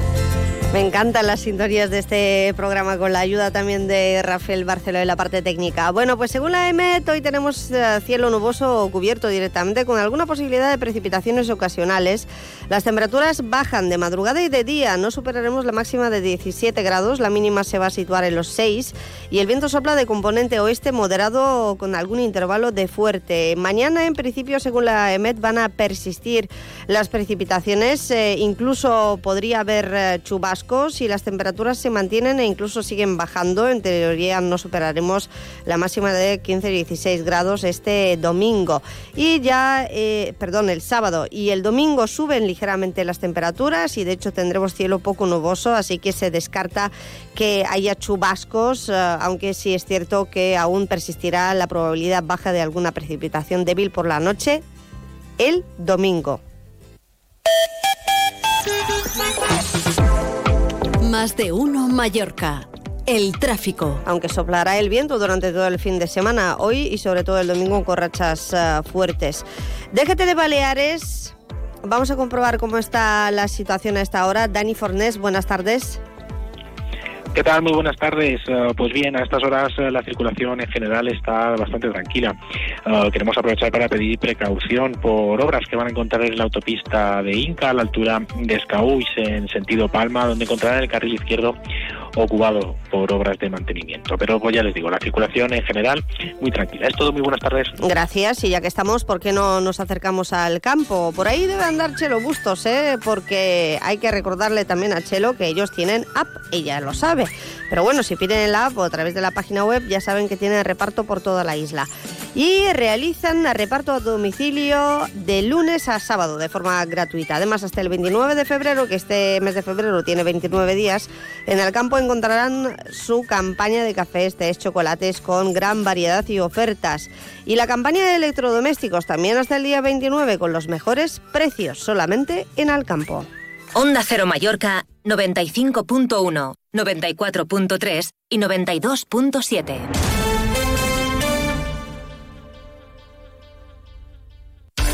Me encantan las sintonías de este programa con la ayuda también de Rafael Barceló en la parte técnica. Bueno, pues según la EMET hoy tenemos eh, cielo nuboso cubierto directamente con alguna posibilidad de precipitaciones ocasionales. Las temperaturas bajan de madrugada y de día, no superaremos la máxima de 17 grados, la mínima se va a situar en los 6 y el viento sopla de componente oeste moderado con algún intervalo de fuerte. Mañana en principio según la EMET van a persistir las precipitaciones, eh, incluso podría haber eh, chubascos y las temperaturas se mantienen e incluso siguen bajando. En teoría no superaremos la máxima de 15-16 grados este domingo. Y ya, eh, perdón, el sábado y el domingo suben ligeramente las temperaturas y de hecho tendremos cielo poco nuboso, así que se descarta que haya chubascos, eh, aunque sí es cierto que aún persistirá la probabilidad baja de alguna precipitación débil por la noche el domingo. Más de uno Mallorca. El tráfico. Aunque soplará el viento durante todo el fin de semana, hoy y sobre todo el domingo con rachas uh, fuertes. Déjate de Baleares. Vamos a comprobar cómo está la situación a esta hora. Dani Fornés, buenas tardes. ¿Qué tal? Muy buenas tardes. Uh, pues bien, a estas horas uh, la circulación en general está bastante tranquila. Uh, queremos aprovechar para pedir precaución por obras que van a encontrar en la autopista de Inca, a la altura de Escaús, en sentido Palma, donde encontrarán el carril izquierdo ocupado por obras de mantenimiento. Pero pues ya les digo, la circulación en general muy tranquila. Es todo, muy buenas tardes. Gracias, y ya que estamos, ¿por qué no nos acercamos al campo? Por ahí debe andar Chelo Bustos, ¿eh? porque hay que recordarle también a Chelo que ellos tienen app, ella lo sabe. Pero bueno, si piden el app o a través de la página web, ya saben que tienen reparto por toda la isla. y realizan reparto a domicilio de lunes a sábado de forma gratuita. Además, hasta el 29 de febrero, que este mes de febrero tiene 29 días, en el campo encontrarán su campaña de cafés, tés, chocolates con gran variedad y ofertas. Y la campaña de electrodomésticos también hasta el día 29 con los mejores precios solamente en Alcampo. Onda Cero Mallorca 95.1, 94.3 y 92.7.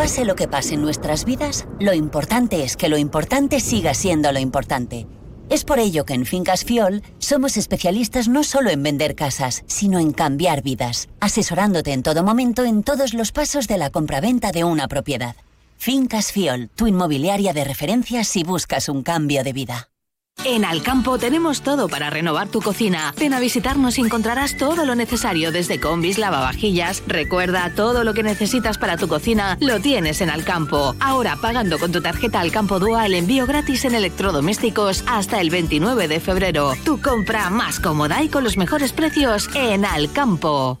Pase lo que pase en nuestras vidas, lo importante es que lo importante siga siendo lo importante. Es por ello que en Fincas Fiol somos especialistas no solo en vender casas, sino en cambiar vidas, asesorándote en todo momento en todos los pasos de la compraventa de una propiedad. Fincas Fiol, tu inmobiliaria de referencia si buscas un cambio de vida. En Alcampo tenemos todo para renovar tu cocina. Ven a visitarnos y encontrarás todo lo necesario desde combis, lavavajillas. Recuerda, todo lo que necesitas para tu cocina lo tienes en Alcampo. Ahora pagando con tu tarjeta Alcampo Dua el envío gratis en electrodomésticos hasta el 29 de febrero. Tu compra más cómoda y con los mejores precios en Alcampo.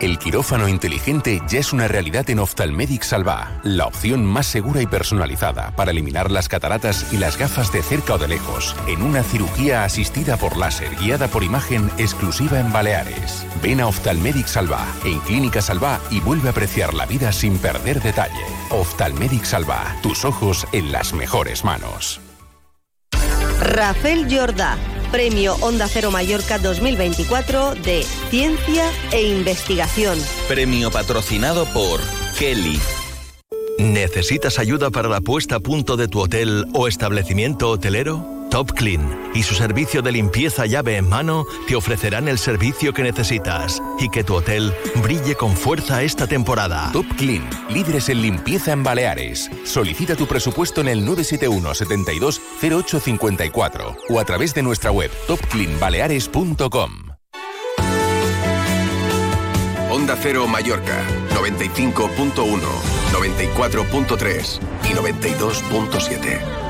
El quirófano inteligente ya es una realidad en Oftalmedic Salva, la opción más segura y personalizada para eliminar las cataratas y las gafas de cerca o de lejos, en una cirugía asistida por láser guiada por imagen exclusiva en Baleares. Ven a Oftalmedic Salva, en Clínica Salva y vuelve a apreciar la vida sin perder detalle. Oftalmedic Salva, tus ojos en las mejores manos. Rafael Jordá, Premio Onda Cero Mallorca 2024 de Ciencia e Investigación. Premio patrocinado por Kelly. ¿Necesitas ayuda para la puesta a punto de tu hotel o establecimiento hotelero? Top Clean y su servicio de limpieza llave en mano te ofrecerán el servicio que necesitas y que tu hotel brille con fuerza esta temporada. Top Clean, líderes en limpieza en Baleares. Solicita tu presupuesto en el 971 72 0854 o a través de nuestra web topcleanbaleares.com. Onda Cero Mallorca, 95.1, 94.3 y 92.7.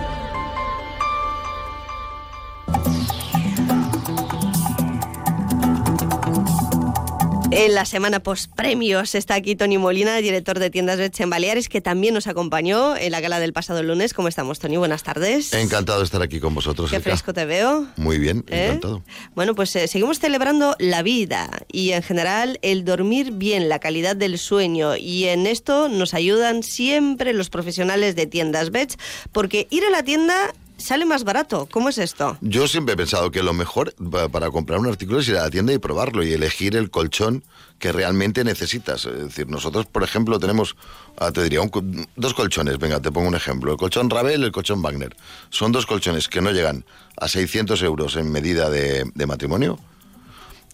En la semana post premios está aquí Tony Molina, director de tiendas Betch en Baleares, que también nos acompañó en la gala del pasado lunes. ¿Cómo estamos, Tony? Buenas tardes. Encantado de estar aquí con vosotros. Qué fresco te veo. Muy bien, ¿Eh? encantado. Bueno, pues eh, seguimos celebrando la vida y en general el dormir bien, la calidad del sueño. Y en esto nos ayudan siempre los profesionales de tiendas Betch, porque ir a la tienda sale más barato. ¿Cómo es esto? Yo siempre he pensado que lo mejor pa- para comprar un artículo es ir a la tienda y probarlo y elegir el colchón que realmente necesitas. Es decir, nosotros, por ejemplo, tenemos, ah, te diría, un dos colchones. Venga, te pongo un ejemplo. El colchón Ravel y el colchón Wagner. Son dos colchones que no llegan a 600 euros en medida de, matrimonio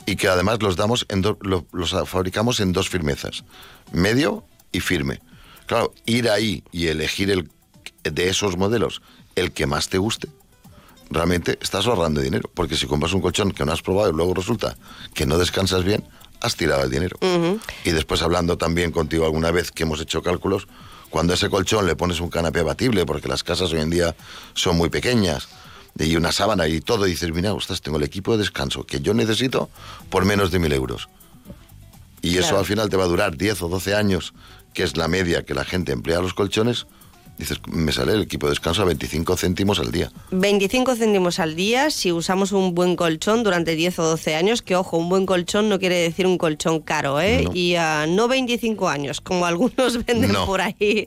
y que además los damos en los fabricamos en dos firmezas, medio y firme. Claro, ir ahí y elegir el de esos modelos el que más te guste, realmente estás ahorrando dinero, porque si compras un colchón que no has probado y luego resulta que no descansas bien, has tirado el dinero. Y después hablando también contigo alguna vez que hemos hecho cálculos, cuando a ese colchón le pones un canapé abatible, porque las casas hoy en día son muy pequeñas, y una sábana y todo, y dices, mira, ostras, tengo el equipo de descanso que yo necesito por menos de mil euros. Y eso al final te va a durar 10 o 12 años, que es la media que la gente emplea los colchones. Dices, me sale el equipo de descanso a 25 céntimos al día. 25 céntimos al día si usamos un buen colchón durante 10 o 12 años, que ojo, un buen colchón no quiere decir un colchón caro, ¿eh? No. Y ah, no 25 años, como algunos venden No. por ahí.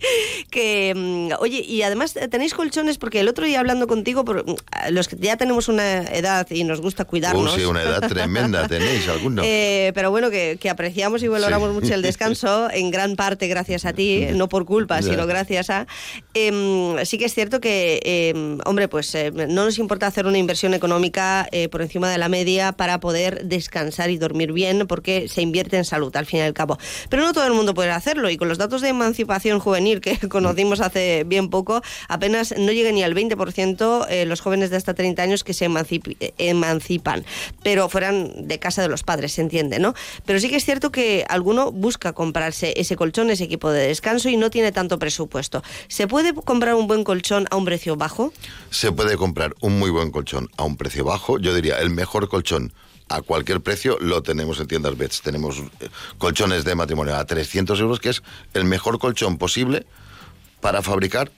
Que, mm, oye, y además eh, tenéis colchones, porque el otro día hablando contigo, por, mm, los que ya tenemos una edad y nos gusta cuidarnos. Uh, sí, una edad tremenda tenéis, algunos. Eh, pero bueno, que, que apreciamos y valoramos Sí. mucho el descanso, en gran parte gracias a ti, no por culpa, sino gracias a... Em, sí que es cierto que, em, hombre, pues eh, no nos importa hacer una inversión económica eh, por encima de la media para poder descansar y dormir bien, porque se invierte en salud, al fin y al cabo. Pero no todo el mundo puede hacerlo, y con los datos de emancipación juvenil que conocimos hace bien poco, apenas no llega ni al 20% eh, los jóvenes de hasta 30 años que se emancip- emancipan, pero fueran de casa de los padres, se entiende, ¿no? Pero sí que es cierto que alguno busca comprarse ese colchón, ese equipo de descanso y no tiene tanto presupuesto. ¿Se puede comprar un buen colchón a un precio bajo? Se puede comprar un muy buen colchón a un precio bajo. Yo diría, el mejor colchón a cualquier precio lo tenemos en tiendas Beds. Tenemos eh, colchones de matrimonio a 300 euros, que es el mejor colchón posible para fabricar,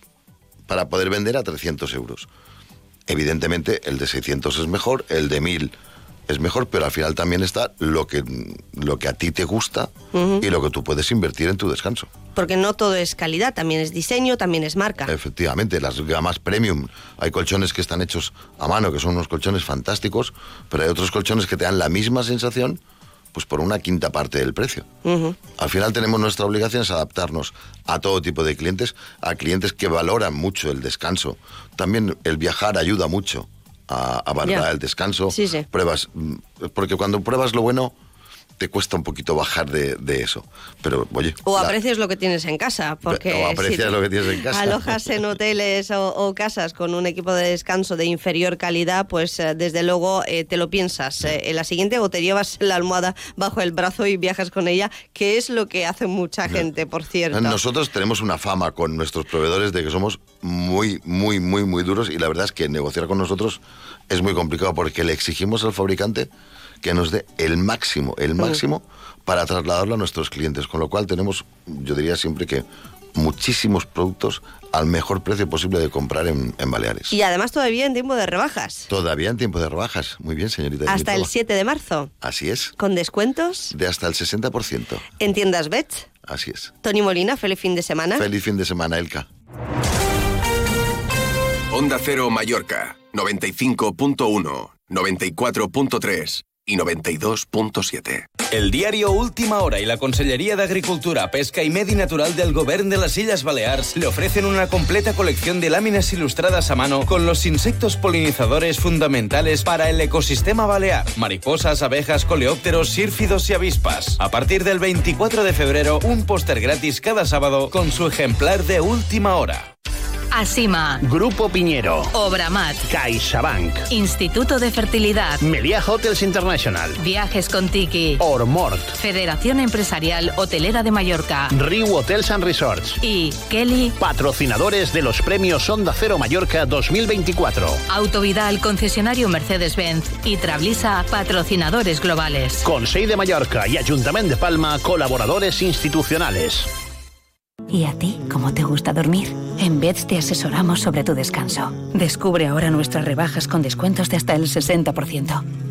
para poder vender a 300 euros. Evidentemente, el de 600 es mejor, el de 1000 es mejor, pero al final también está lo que, lo que a ti te gusta y lo que tú puedes invertir en tu descanso. Porque no todo es calidad, también es diseño, también es marca. Efectivamente, las gamas premium. Hay colchones que están hechos a mano, que son unos colchones fantásticos, pero hay otros colchones que te dan la misma sensación, pues por una quinta parte del precio. Al final tenemos nuestra obligación es adaptarnos a todo tipo de clientes, a clientes que valoran mucho el descanso. También el viajar ayuda mucho a, a valorar el descanso. Sí, sí. Pruebas, mm, porque cuando pruebas lo bueno, te cuesta un poquito bajar de, de eso. Pero, oye... O la- aprecias lo que tienes en casa, porque O aprecias si lo que tienes en casa. alojas en hoteles o, o casas con un equipo de descanso de inferior calidad, pues eh, desde luego eh, te lo piensas. eh, en la siguiente o te llevas la almohada bajo el brazo y viajas con ella, que es lo que hace mucha gente, por cierto. Nosotros tenemos una fama con nuestros proveedores de que somos muy, muy, muy, muy duros y la verdad es que negociar con nosotros es muy complicado porque le exigimos al fabricante que nos dé el máximo, el máximo para trasladarlo a nuestros clientes, con lo cual tenemos, yo diría siempre que muchísimos productos al mejor precio posible de comprar en, en Baleares. Y además todavía en tiempo de rebajas. Todavía en tiempo de rebajas. Muy bien, señorita. Hasta el Dimitrova. 7 de marzo. Así es. Con descuentos De hasta el 60%. en tiendas Bets. Así es. Tony Molina, feliz fin de semana. Feliz fin de semana, Elka. Onda Cero Mallorca, 95.1, 94.3 y 92.7. El diario Última Hora y la Conselleria d'Agricultura, Pesca y Medi Natural del Govern de las Illes Balears le ofrecen una completa colección de láminas ilustradas a mano con los insectos polinizadores fundamentales para el ecosistema balear. Mariposas, abejas, coleópteros, sírfidos y avispas. A partir del 24 de febrero, un póster gratis cada sábado con su ejemplar de Última Hora. Asima. Grupo Piñero. Obramat. CaixaBank. Instituto de Fertilidad. Media Hotels International. Viajes con Tiki. Ormort. Federación Empresarial Hotelera de Mallorca. Riu Hotels and Resorts. Y Kelly. Patrocinadores de los premios Onda Cero Mallorca 2024. Autovidal, concesionario Mercedes-Benz y Trablisa, patrocinadores globales. Consell de Mallorca y Ayuntamiento de Palma, colaboradores institucionales. ¿Y a ti cómo te gusta dormir? En Beds te asesoramos sobre tu descanso. Descubre ahora nuestras rebajas con descuentos de hasta el 60%.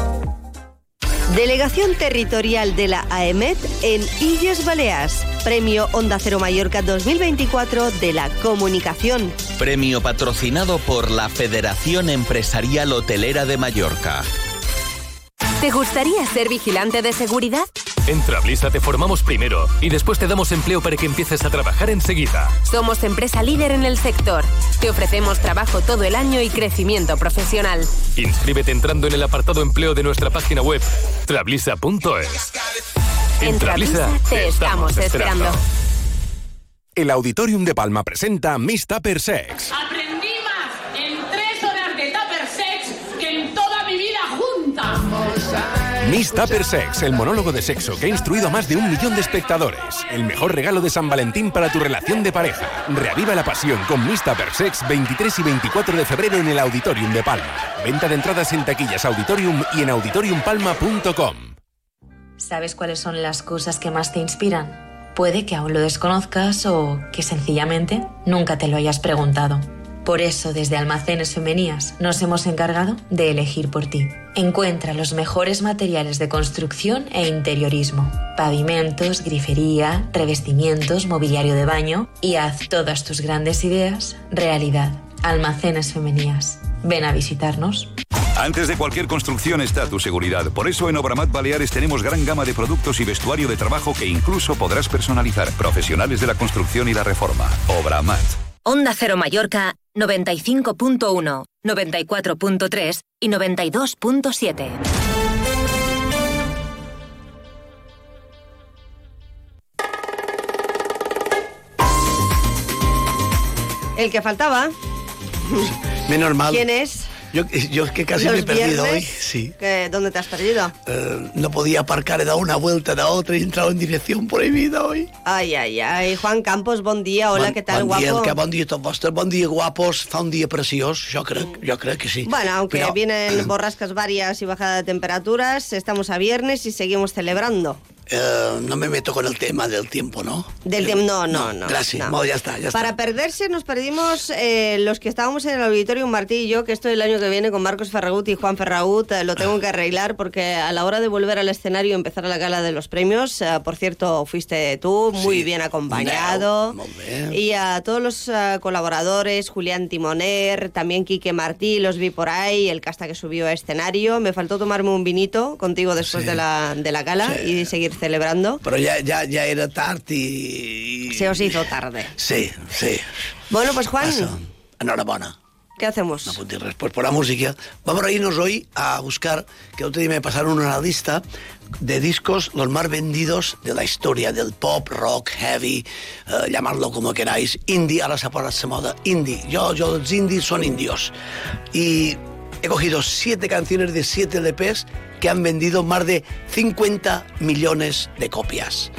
Delegación Territorial de la AEMET en Illes Balears. Premio Onda Cero Mallorca 2024 de la Comunicación. Premio patrocinado por la Federación Empresarial Hotelera de Mallorca. ¿Te gustaría ser vigilante de seguridad? En Trablisa te formamos primero y después te damos empleo para que empieces a trabajar enseguida. Somos empresa líder en el sector. Te ofrecemos trabajo todo el año y crecimiento profesional. Inscríbete entrando en el apartado empleo de nuestra página web trablisa.es. En Trablisa te estamos esperando. El Auditorium de Palma presenta Miss Tupper Sex. Aprendí Miss Tupper Sex, el monólogo de sexo que ha instruido a más de un millón de espectadores. El mejor regalo de San Valentín para tu relación de pareja. Reaviva la pasión con Miss Tupper Sex 23 y 24 de febrero en el Auditorium de Palma. Venta de entradas en taquillas Auditorium y en auditoriumpalma.com. ¿Sabes cuáles son las cosas que más te inspiran? Puede que aún lo desconozcas o que sencillamente nunca te lo hayas preguntado. Por eso, desde Almacenes Femenías nos hemos encargado de elegir por ti. Encuentra los mejores materiales de construcción e interiorismo, pavimentos, grifería, revestimientos, mobiliario de baño y haz todas tus grandes ideas realidad. Almacenes Femenías. Ven a visitarnos. Antes de cualquier construcción está tu seguridad. Por eso en Obramat Baleares tenemos gran gama de productos y vestuario de trabajo que incluso podrás personalizar. Profesionales de la construcción y la reforma. Obramat. Onda Cero Mallorca 95.1, 94.3 y 92.7. El que faltaba. Menos mal. ¿Quién es? Yo, yo es que casi Los me he perdido viernes, hoy. Sí. que- ¿Dónde te has perdido? Eh, no podía aparcar, he dado una vuelta, he dado otra y he entrado en dirección prohibida hoy. Ay, ay, ay. Juan Campos, bon dia. Hola, Bon- què tal, bon dia, guapo? que bon dia a tots vostres, bon dia guapos, fa un dia preciós, jo crec, jo crec que sí. Bueno, aunque Però, vienen borrascas varias y bajada de temperaturas, estamos a viernes y seguimos celebrando. Eh, no me meto con el tema del tiempo, ¿no? Del tiempo, no, no, no. Gracias, no. ya está, ya está. Para perderse nos perdimos eh, los que estábamos en el auditorio Martí y yo, que esto el año que viene con Marcos Ferragut y Juan Ferragut eh, lo tengo que arreglar porque a la hora de volver al escenario y empezar la gala de los premios, eh, por cierto, fuiste tú muy Sí, bien acompañado. Y a todos los eh, colaboradores, Julián Timoner, también Quique Martí, los vi por ahí, el casta que subió a escenario. Me faltó tomarme un vinito contigo después Sí. de, la, de la gala y seguir celebrando. Pero ya, ya, ya era tarde y... Se os hizo tarde. Sí, sí. Bueno, pues Juan, Pasa. Enhorabuena. ¿qué hacemos? No puedo decir después por la música. Vamos a irnos hoy a buscar, que otro día me pasaron una lista de discos los más vendidos de la historia del pop, rock, heavy, eh, llamarlo como queráis, indie, ahora se ha puesto moda, indie. Yo, yo, los indies son indios. Y he cogido siete canciones de siete LPs que han vendido más de 50 millones de copias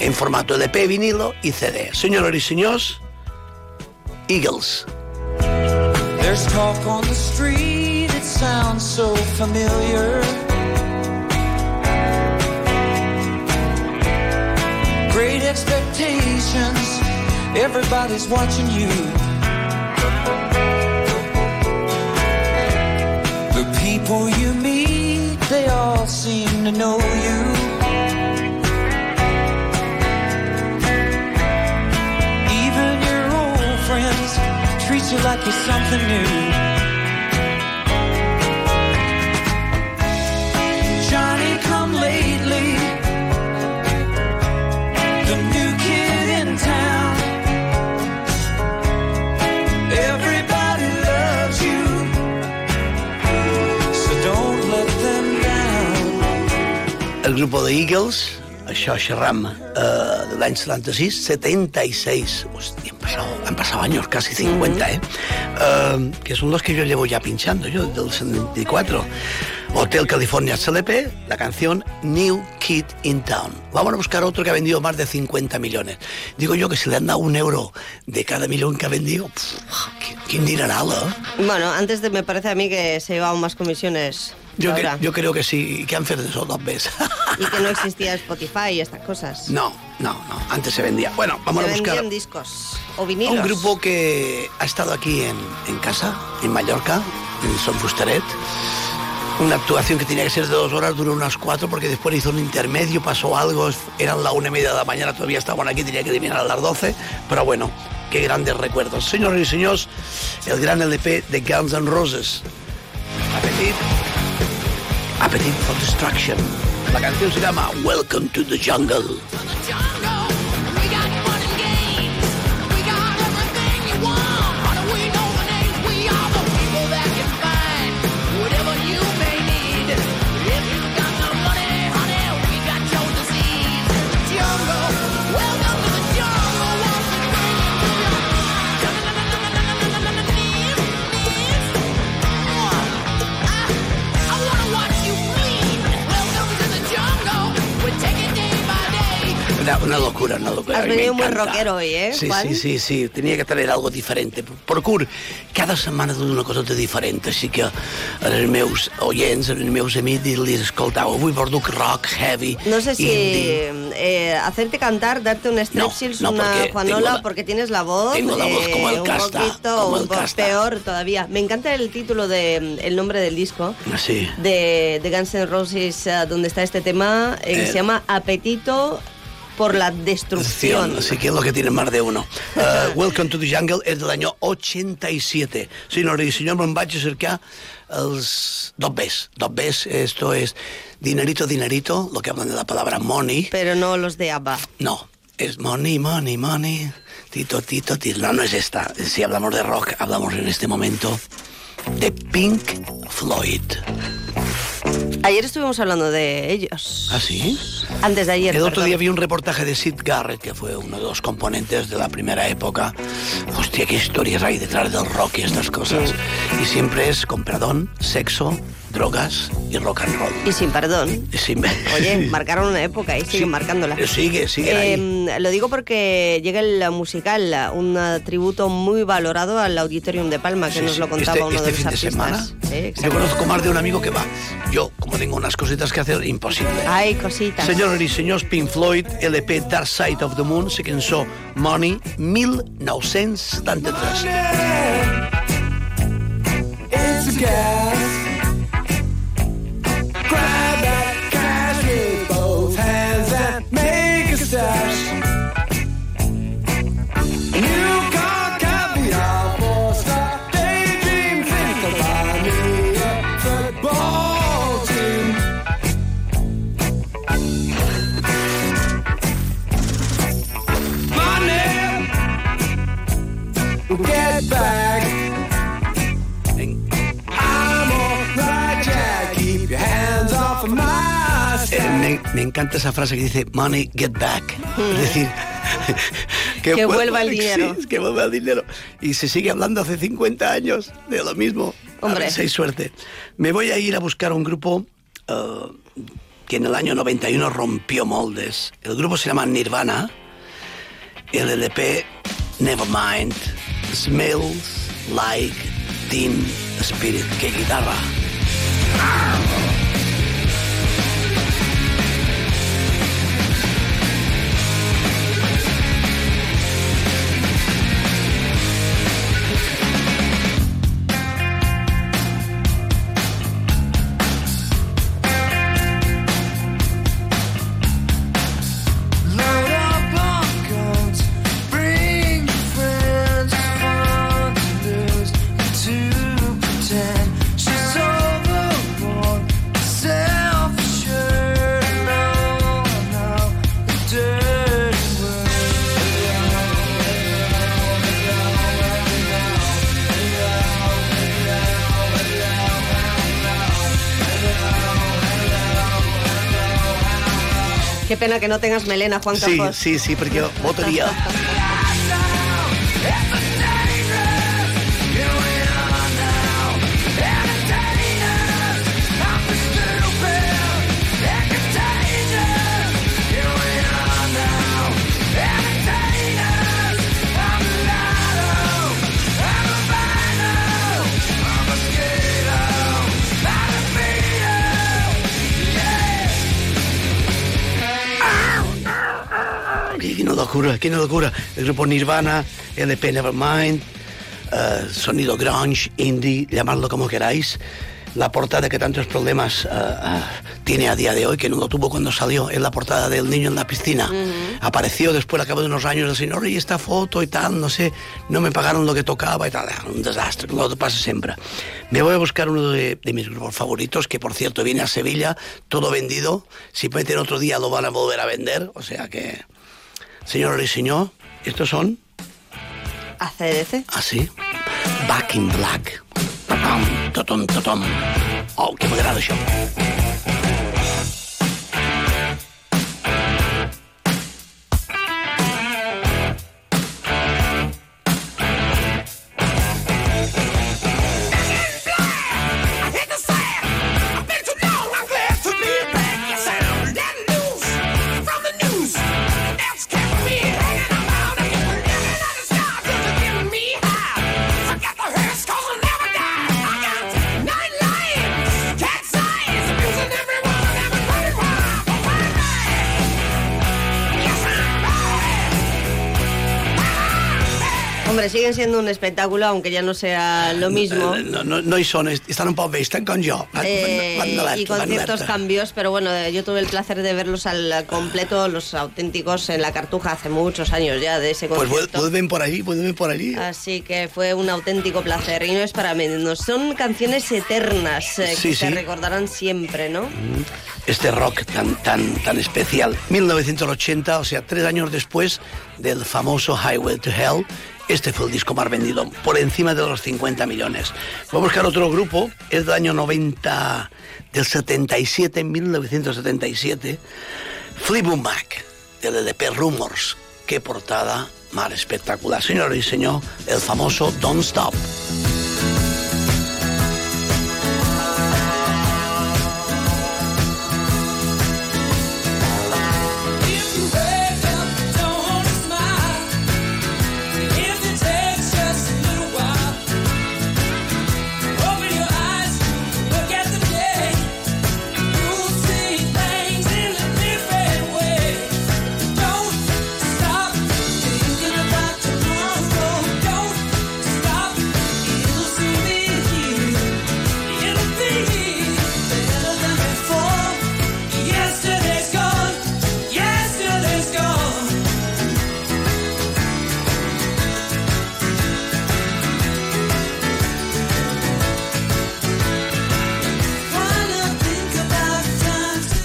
en formato LP, vinilo y CD. Señoras y señores, Eagles. There's talk on the street, it sounds so familiar. Great expectations, everybody's watching you. People you meet, they all seem to know you. Even your old friends treat you like you're something new. Grupo de Eagles, això xerram eh, de l'any 76, 76, hostia, han pasado, han años, casi 50, ¿eh? Eh, que son los que yo llevo ya pinchando, yo del 74. Hotel California CLP, la canción New Kid in Town. Vamos a buscar otro que ha vendido más de 50 millones. Digo yo que si le han dado un euro de cada millón que ha vendido, pff, ¿quién dirá nada? Bueno, antes de, me parece a mí que se llevaban más comisiones Yo, que- yo creo que sí, que han eso dos veces. y que no existía Spotify y estas cosas. No, no, no, antes se vendía. Bueno, vamos se a buscar vendían discos o vinilos. un grupo que ha estado aquí en, en casa, en Mallorca, en Son Fusteret. Una actuación que tenía que ser de dos horas, duró unas cuatro porque después hizo un intermedio, pasó algo, eran la una y media de la mañana, todavía estaban aquí, tenía que terminar a las doce, pero bueno, qué grandes recuerdos. Señores y señores, el gran LP de Guns N' Roses. Appetite. Appetite for Destruction. La canción se llama Welcome to the Jungle. Una, una locura, una locura. Has venido muy rockero hoy, ¿eh, Sí, sí, sí, sí. Tenia que traer algo diferente. Procur cada setmana dur una cosa diferent, així que als meus oients, als meus amics, dir-los, escoltau, avui porto rock, heavy, No sé si indie. eh, hacerte cantar, darte un strepsils, no, una porque Juanola, la- porque tienes la voz, tengo la voz como el un casta, poquito, como el un casta. peor todavía. Me encanta el título de el nombre del disco Sí. de, de Guns N' Roses, eh, donde está este tema eh, que Eh. se llama Apetito por la destrucción. Así que es lo que tiene más de uno. Uh, Welcome to the Jungle és de l'any 87. Senyores i senyors, me'n vaig a cercar els dos Bs. Dos Bs, esto es dinerito, dinerito, lo que hablan de la palabra money. Pero no los de ABBA. No, es money, money, money. Tito, tito, tito. No, no es esta. Si hablamos de rock, hablamos en este momento de Pink Floyd. Ayer estuvimos hablando de ellos. ¿Ah, sí? Antes de ayer. El otro perdón. día vi un reportaje de Sid Garrett, que fue uno de los componentes de la primera época. Hostia, qué historias hay detrás del rock y estas cosas. Y siempre es con perdón, sexo, drogas y rock and roll. Y sin perdón. Y sin- Oye, marcaron una época y siguen marcándola. Sigue, sigue ahí. Eh, lo digo porque llega el musical, un eh, tributo muy valorado al Auditorium de Palma, que Sí, nos sí. lo contaba este, uno este de los fin de artistas. semana. Sí, Yo conozco más de un amigo que va. Yo, como tengo unas cositas que hacer, imposible. Ai, cositas. Senyores i senyors, Pink Floyd, LP Dark Side of the Moon, la cançó Money, 1973. It's encanta esa frase que dice Money, get back. Es decir, Que vuelva el dinero. Sí, que vuelva el dinero. Y se sigue hablando hace 50 años de lo mismo. Hombre. A ver si hay suerte. Me voy a ir a buscar un grupo eh, que en el año 91 rompió moldes. El grupo se llama Nirvana. El LP Nevermind Smells Like Teen Spirit. ¡Qué guitarra! Pena que no tengas melena, Juan Sí, Campos. sí, sí, perquè votaria. Qué locura, qué locura. El grupo Nirvana, LP Nevermind, eh, sonido grunge, indie, llamadlo como queráis. la portada que tantos problemas ah, ah, tiene a día de hoy, que no lo tuvo cuando salió, es la portada del niño en la piscina. Apareció después, al cabo de unos años, el señor, y esta foto y tal, no sé, no me pagaron lo que tocaba y tal. Un desastre, lo que pasa siempre. Me voy a buscar uno de, de mis grupos favoritos, que por cierto viene a Sevilla, todo vendido. Si meten otro día lo van a volver a vender, o sea que... Señor y señor, estos son... ACDC. Así. Back in Black. Totom, totom, totom. Oh, que m'agrada això. Hombre, siguen siendo un espectáculo, aunque ya no sea lo mismo. Eh, No, no, no hi són, estan un poc vells, estan com jo. Eh, y con ciertos cambios, pero bueno, eh, yo tuve el placer de verlos al completo, los auténticos en la Cartuja hace muchos años ya de ese Pues concierto. vuelven por allí, vuelven por allí. Así que fue un auténtico placer y no es para menos. Son canciones eternas eh, Sí, que se sí. recordarán siempre, ¿no? este rock tan, tan, tan especial. 1980, o sea, tres años después del famoso Highway to Hell, este fue el disco más vendido, por encima de los 50 millones. Voy a buscar otro grupo, es del año 90, del 77, 1977, Fleetwood Mac, del LP Rumors. Qué portada más espectacular. Señores y señor, el famoso Don't Stop.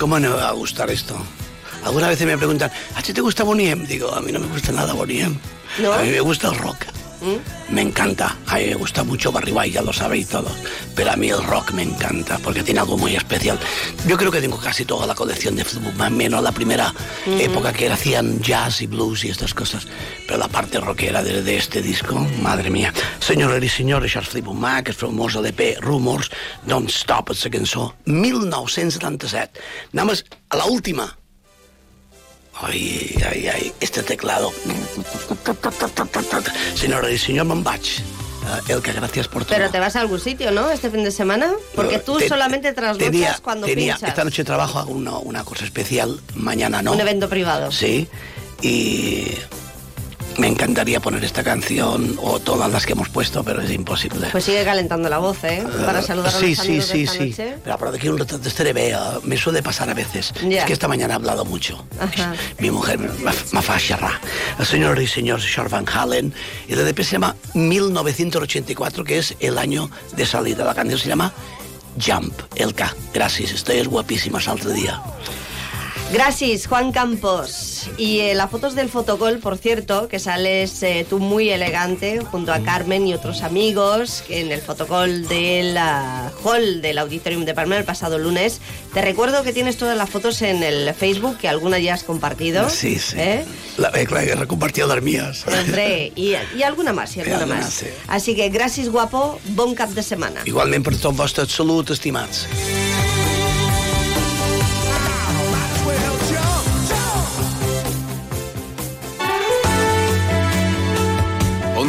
¿Cómo no me va a gustar esto? Algunas veces me preguntan, ¿a ti te gusta Boniem? Digo, a mí no me gusta nada Boniem. ¿No? A mí me gusta el rock. ¿Mm? Me encanta. A mí me gusta mucho Barry White, ya lo sabéis todos. Pero a mí el rock me encanta porque tiene algo muy especial. Yo creo que tengo casi toda la colección de Fleetwood Mac, menos la primera época que hacían jazz y blues y estas cosas. Pero la parte rockera de, de este disco, madre mía. I senyors, això és Fleetwood Mac, el famós LP Rumors, Don't Stop, la cançó 1977. Anem a la Ai, ai, ai, este teclado. Señores y señor, me'n vaig. Eh, Elka, gracias por todo. Pero te vas a algún sitio, ¿no? Este fin de semana. Porque tú Te- solamente trasnochas tenía, cuando tenía, pinchas. Esta noche trabajo, hago una, una cosa especial, mañana no. Un evento privado. Sí, y me encantaría poner esta canción o todas las que hemos puesto, pero es imposible. Pues sigue calentando la voz, ¿eh? Para saludar a sí, los sí, amigos de sí, esta sí. noche. Pero por aquí un rato estaré bé, eh, me suele pasar a veces. Ya. Es que esta mañana he hablado mucho. Ajá. Mi mujer me fa xerrar. Señores y señores, Short Van Halen. Y el EP se llama 1984, que es el año de salida. La canción se llama Jump, el K. Gracias, estoy guapísima el otro día. Gracias, Juan Campos. Y eh, las fotos del fotocall, por cierto, que sales eh, tú muy elegante junto a Carmen y otros amigos en el fotocall del ah, hall del Auditorium de Palma el pasado lunes. Te recuerdo que tienes todas las fotos en el Facebook, que alguna ya has compartido. Sí, sí. ¿eh? La, eh, clar, he recompartido las mías. Hombre, y, y alguna más, y alguna más. sí. Así que gracias, guapo. Bon cap de semana. Igualment per tot vostre salut, estimats.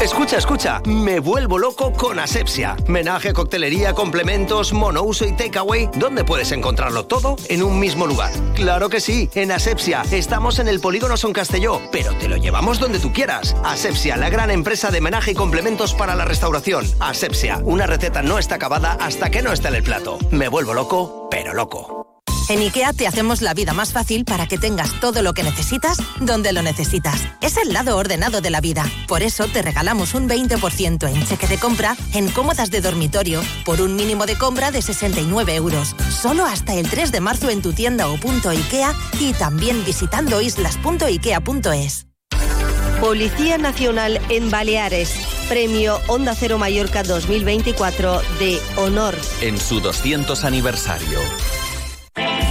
Escucha, escucha, me vuelvo loco con Asepsia. Menaje, coctelería, complementos, monouso y takeaway. ¿Dónde puedes encontrarlo todo? En un mismo lugar. Claro que sí, en Asepsia. Estamos en el Polígono Son Castelló, pero te lo llevamos donde tú quieras. Asepsia, la gran empresa de menaje y complementos para la restauración. Asepsia, una receta no está acabada hasta que no está en el plato. Me vuelvo loco, pero loco. En IKEA te hacemos la vida más fácil para que tengas todo lo que necesitas donde lo necesitas. Es el lado ordenado de la vida. Por eso te regalamos un 20% en cheque de compra en cómodas de dormitorio por un mínimo de compra de 69 euros. Solo hasta el 3 de marzo en tu tienda o punto IKEA y también visitando islas.ikea.es. Policía Nacional en Baleares. Premio Onda Cero Mallorca 2024 de Honor. En su 200 aniversario.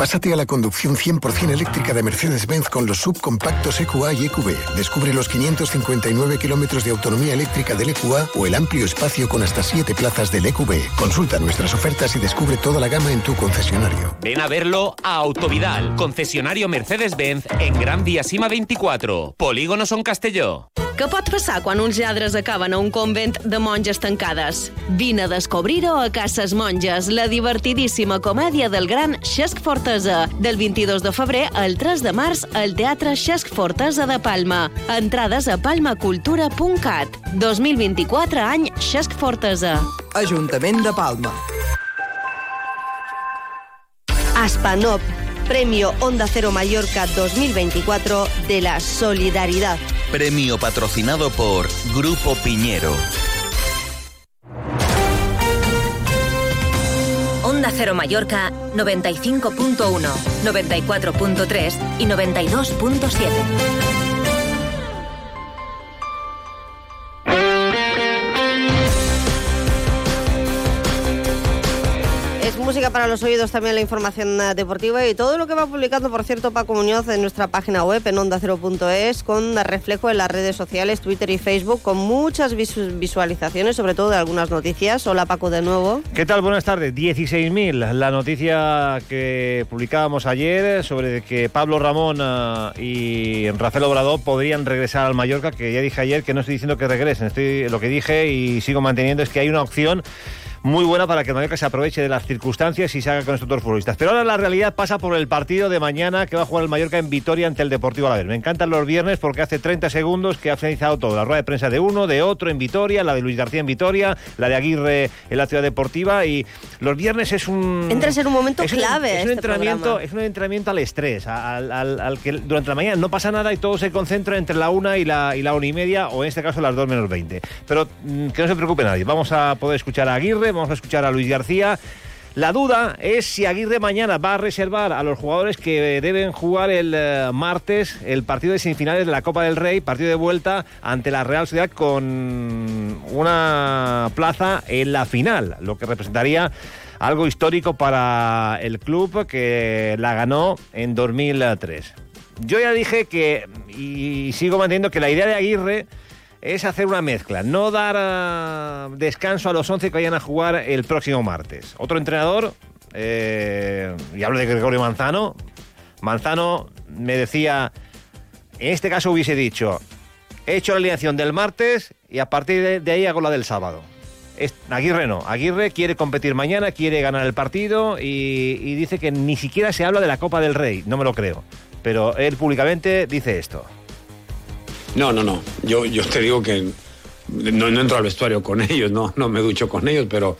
Pásate a la conducción 100% eléctrica de Mercedes-Benz con los subcompactos EQA y EQB. Descubre los 559 kilómetros de autonomía eléctrica del EQA o el amplio espacio con hasta 7 plazas del EQB. Consulta nuestras ofertas y descubre toda la gama en tu concesionario. Ven a verlo a Autovidal, concesionario Mercedes-Benz en Gran Via Cima 24, Polígono Son Castelló. Què pot passar quan uns lladres acaben a un convent de monges tancades? Vine a descobrir-ho a Cases Monges, la divertidíssima comèdia del gran Xesc Fortesa, del 22 de febrer al 3 de març al Teatre Xesc Fortesa de Palma. Entrades a palmacultura.cat. 2024 any Xesc Fortesa. Ajuntament de Palma. Aspanop, Premio Onda Cero Mallorca 2024 de la Solidaridad. Premio patrocinado por Grupo Piñero. Onda Cero Mallorca 95.1, 94.3 y 92.7. para los oídos también la información eh, deportiva y todo lo que va publicando, por cierto, Paco Muñoz en nuestra página web en ondacero.es con reflejo en las redes sociales, Twitter y Facebook, con muchas visu- visualizaciones, sobre todo de algunas noticias. Hola Paco de nuevo. ¿Qué tal? Buenas tardes. 16.000. La noticia que publicábamos ayer sobre que Pablo Ramón eh, y Rafael Obrador podrían regresar al Mallorca, que ya dije ayer que no estoy diciendo que regresen. Lo que dije y sigo manteniendo es que hay una opción muy buena para que el Mallorca se aproveche de las circunstancias y se haga con estos dos futbolistas. Pero ahora la realidad pasa por el partido de mañana que va a jugar el Mallorca en Vitoria ante el Deportivo Alavés. Me encantan los viernes porque hace 30 segundos que ha finalizado todo. La rueda de prensa de uno, de otro en Vitoria, la de Luis García en Vitoria, la de Aguirre en la Ciudad Deportiva y los viernes es un... Entras en un momento es un- clave es un, este entrenamiento, programa. es un entrenamiento al estrés, al, al- al que durante la mañana no pasa nada y todo se concentra entre la una y la, y la una y media, o en este caso las dos menos 20. Pero mm, que no se preocupe nadie. Vamos a poder escuchar a Aguirre, vamos a escuchar a Luis García. La duda es si Aguirre mañana va a reservar a los jugadores que deben jugar el eh, martes el partido de semifinales de la Copa del Rey, partido de vuelta ante la Real Sociedad con una plaza en la final, lo que representaría algo histórico para el club que la ganó en 2003. Yo ya dije que, y sigo manteniendo que la idea de Aguirre es hacer una mezcla, no dar ah, descanso a los 11 que vayan a jugar el próximo martes. Otro entrenador, eh, y hablo de Gregorio Manzano, Manzano me decía, en este caso hubiese dicho, he hecho la alineación del martes y a partir de, ahí hago la del sábado. Aguirre no, Aguirre quiere competir mañana, quiere ganar el partido y dice que ni siquiera se habla de la Copa del Rey, no me lo creo. Pero él públicamente dice esto. No, no, no. Yo, yo te digo que no, entro al vestuario con ellos, no, no me ducho con ellos, pero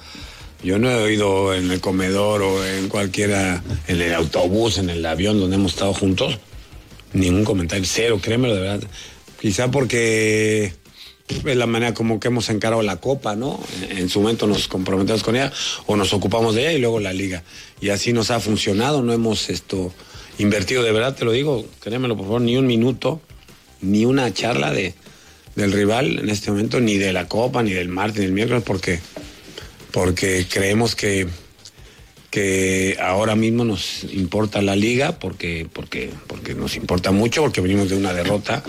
yo no he oído en el comedor o en cualquiera, en el autobús, en el avión donde hemos estado juntos, ningún comentario, cero, créemelo de verdad. Quizá porque es la manera como que hemos encarado la copa, ¿no? En, en su momento nos comprometemos con ella o nos ocupamos de ella y luego la liga. Y así nos ha funcionado, no hemos esto invertido, de verdad te lo digo, créemelo por favor, ni un minuto ni una charla de, del rival en este momento, ni de la Copa, ni del martes, ni del miércoles, porque, porque creemos que, que ahora mismo nos importa la liga porque, porque, porque nos importa mucho, porque venimos de una derrota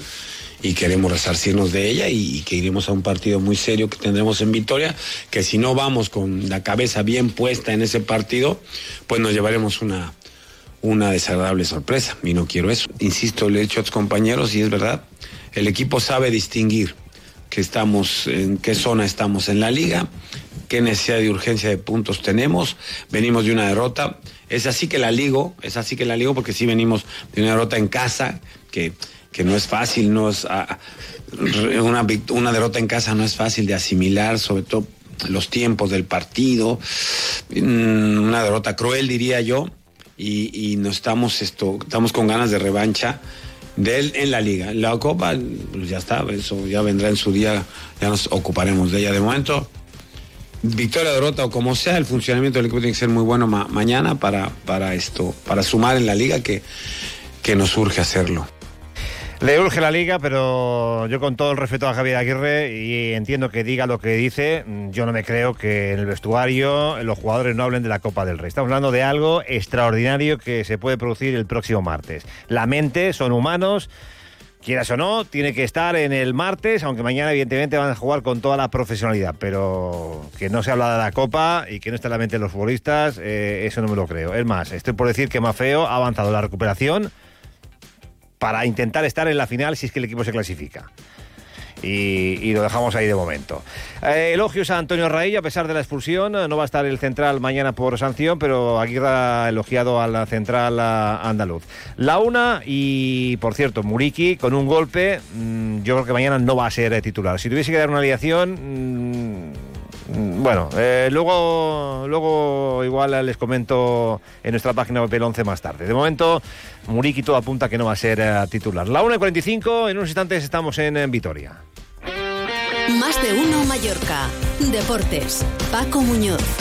y queremos resarcirnos de ella y, y que iremos a un partido muy serio que tendremos en Vitoria, que si no vamos con la cabeza bien puesta en ese partido, pues nos llevaremos una, una desagradable sorpresa y no quiero eso. Insisto, le he dicho a tus compañeros y es verdad, el equipo sabe distinguir que estamos, en qué zona estamos en la liga, qué necesidad de urgencia de puntos tenemos, venimos de una derrota, es así que la ligo, es así que la ligo porque sí venimos de una derrota en casa, que, que no es fácil, no es ah, una, vict- una derrota en casa no es fácil de asimilar, sobre todo los tiempos del partido, mm, una derrota cruel diría yo, y, y no estamos esto, estamos con ganas de revancha de él en la liga. La copa, pues ya está, eso ya vendrá en su día, ya nos ocuparemos de ella. De momento, victoria, derrota o como sea, el funcionamiento del equipo tiene que ser muy bueno ma- mañana para, para esto, para sumar en la liga que, que nos urge hacerlo. Le urge la liga, pero yo con todo el respeto a Javier Aguirre y entiendo que diga lo que dice, mm, yo no me creo que en el vestuario los jugadores no hablen de la Copa del Rey. Estamos hablando de algo extraordinario que se puede producir el próximo martes. La mente, son humanos, quieras o no, tiene que estar en el martes, aunque mañana evidentemente van a jugar con toda la profesionalidad, pero que no se habla de la Copa y que no está en la mente de los futbolistas, eh, eso no me lo creo. Es más, estoy por decir que Mafeo ha avanzado la recuperación para intentar estar en la final si es que el equipo se clasifica. Y, lo dejamos ahí de momento. Eh, elogios a Antonio Raí, a pesar de la expulsión. No va a estar el central mañana por sanción, pero Aguirre ha elogiado a la central andaluz. La una, y por cierto, Muriki con un golpe, mm, yo creo que mañana no va a ser titular. Si tuviese que dar una alineación, mm, Mm, Bueno, eh, luego, luego igual les comento en nuestra página web el 11 más tarde. De momento, Muriki todo apunta que no va a ser eh, titular. La 1 y 45, en unos instantes estamos en, en Vitoria. Más de uno Mallorca. Deportes. Paco Muñoz.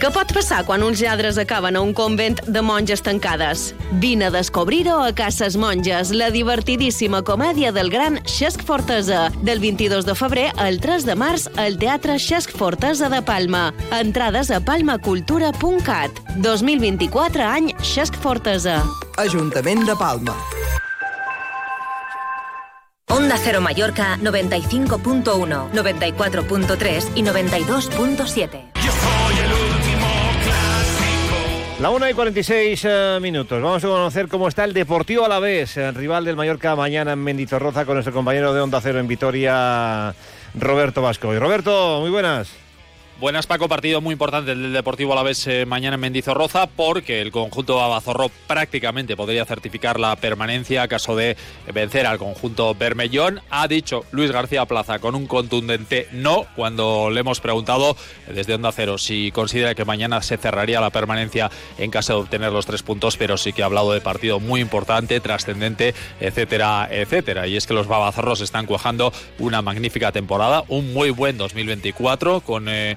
Què pot passar quan uns lladres acaben a un convent de monges tancades? Vine a descobrir-ho a Cases Monges, la divertidíssima comèdia del gran Xesc Fortesa. Del 22 de febrer al 3 de març al Teatre Xesc Fortesa de Palma. Entrades a palmacultura.cat. 2024 any Xesc Fortesa. Ajuntament de Palma. Onda Cero Mallorca 95.1, 94.3 y 92.7. La 1 y 46 eh, minutos. Vamos a conocer cómo está el Deportivo Alavés, el rival del Mallorca mañana en Mendizorroza con nuestro compañero de Onda Cero en Vitoria, Roberto Vasco. Y Roberto, muy buenas. Buenas, Paco. Partido muy importante el del Deportivo Alavés eh, mañana en Mendizorroza porque el conjunto Abazorro prácticamente podría certificar la permanencia a caso de vencer al conjunto Bermellón. Ha dicho Luis García Plaza con un contundente no cuando le hemos preguntado desde Onda Cero si considera que mañana se cerraría la permanencia en caso de obtener los tres puntos, pero sí que ha hablado de partido muy importante, trascendente, etcétera, etcétera. Y es que los babazorros están cuajando una magnífica temporada, un muy buen 2024 con... eh,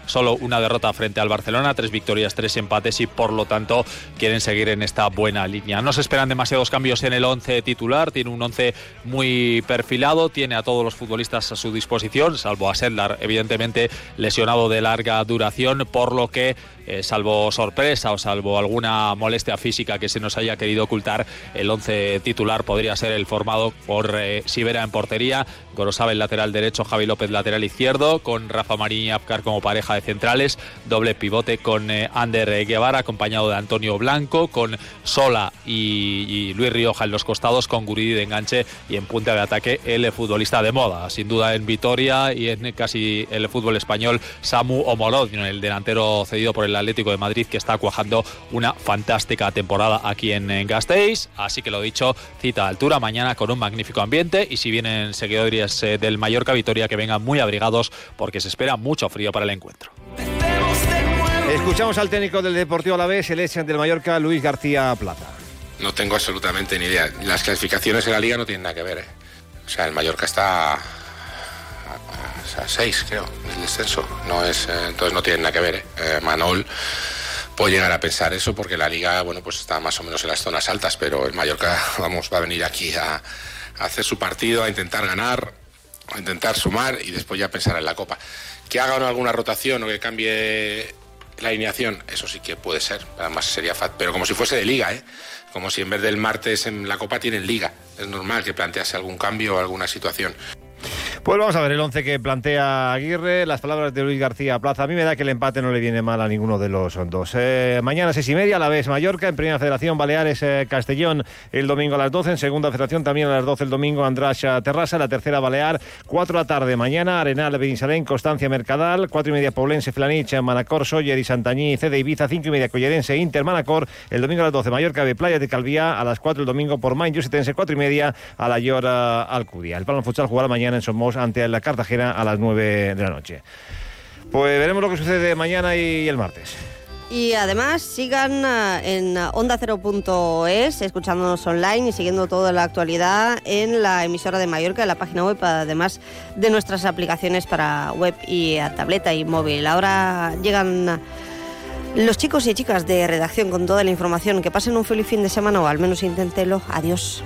solo una derrota frente al Barcelona, tres victorias, tres empates y por lo tanto quieren seguir en esta buena línea. No se esperan demasiados cambios en el 11 titular, tiene un 11 muy perfilado, tiene a todos los futbolistas a su disposición, salvo a Sedlar, evidentemente lesionado de larga duración, por lo que eh, salvo sorpresa o salvo alguna molestia física que se nos haya querido ocultar, el 11 titular podría ser el formado por eh, Sivera en portería, Gorosabel lateral derecho, Javi López lateral izquierdo, con Rafa Marín y Apcar como pareja pareja centrales, doble pivote con eh, Ander Guevara, acompañado de Antonio Blanco, con Sola y, Luis Rioja en los costados, con Guridi de enganche y en punta de ataque el futbolista de moda, sin duda en Vitoria y en casi el fútbol español, Samu Omolod, el delantero cedido por el Atlético de Madrid, que está cuajando una fantástica temporada aquí en, en. Así que lo dicho, cita a altura mañana con un magnífico ambiente y si vienen seguidores eh, del Mallorca Vitoria, que vengan muy abrigados porque se espera mucho frío para el encuentro. Escuchamos al técnico del Deportivo Alavés, el ex del Mallorca, Luis García Plata. No tengo absolutamente ni idea. Las clasificaciones en la liga no tienen nada que ver. ¿eh? O sea, el Mallorca está a, a, a seis, creo, del descenso. No es, eh, entonces no tiene nada que ver. ¿eh? Eh, Manol puede llegar a pensar eso porque la liga, bueno, pues está más o menos en las zonas altas, pero el Mallorca, vamos, va a venir aquí a, hacer su partido, a intentar ganar, a intentar sumar y después ya pensar en la Copa. Que haga alguna rotación o que cambie la alineación, eso sí que puede ser. Además sería fat, pero como si fuese de liga, ¿eh? Como si en vez del martes en la Copa tienen liga. Es normal que plantease algún cambio o alguna situación. Pues vamos a ver el once que plantea Aguirre, las palabras de Luis García Plaza. A mí me da que el empate no le viene mal a ninguno de los dos. Eh, mañana seis y media, a la vez Mallorca, en Primera Federación Baleares eh, Castellón el domingo a las 12, en Segunda Federación también a las 12 el domingo Andracha Terrassa, la tercera Balear, 4 de la tarde mañana, Arenal, Benissalén, Constancia Mercadal, 4 y media Poblense, Flanich, Manacor, Soller y Santañí, CD Ibiza, 5 y media Collerense, Inter, Manacor, el domingo a las 12 Mallorca de Playa de Calvía, a las 4 el domingo por Main, Yusetense, 4 y media a la Llora Alcudia. El Palma Futsal jugará mañana en Somos ante la Cartagena a las 9 de la noche. Pues veremos lo que sucede mañana y el martes. Y además sigan eh, en onda0.es, escuchándonos online y siguiendo toda la actualidad en la emisora de Mallorca, en la página web, además de nuestras aplicaciones para web y a tableta y móvil. Ahora llegan los chicos y chicas de redacción con toda la información. Que pasen un feliz fin de semana o al menos inténtelo. Adiós.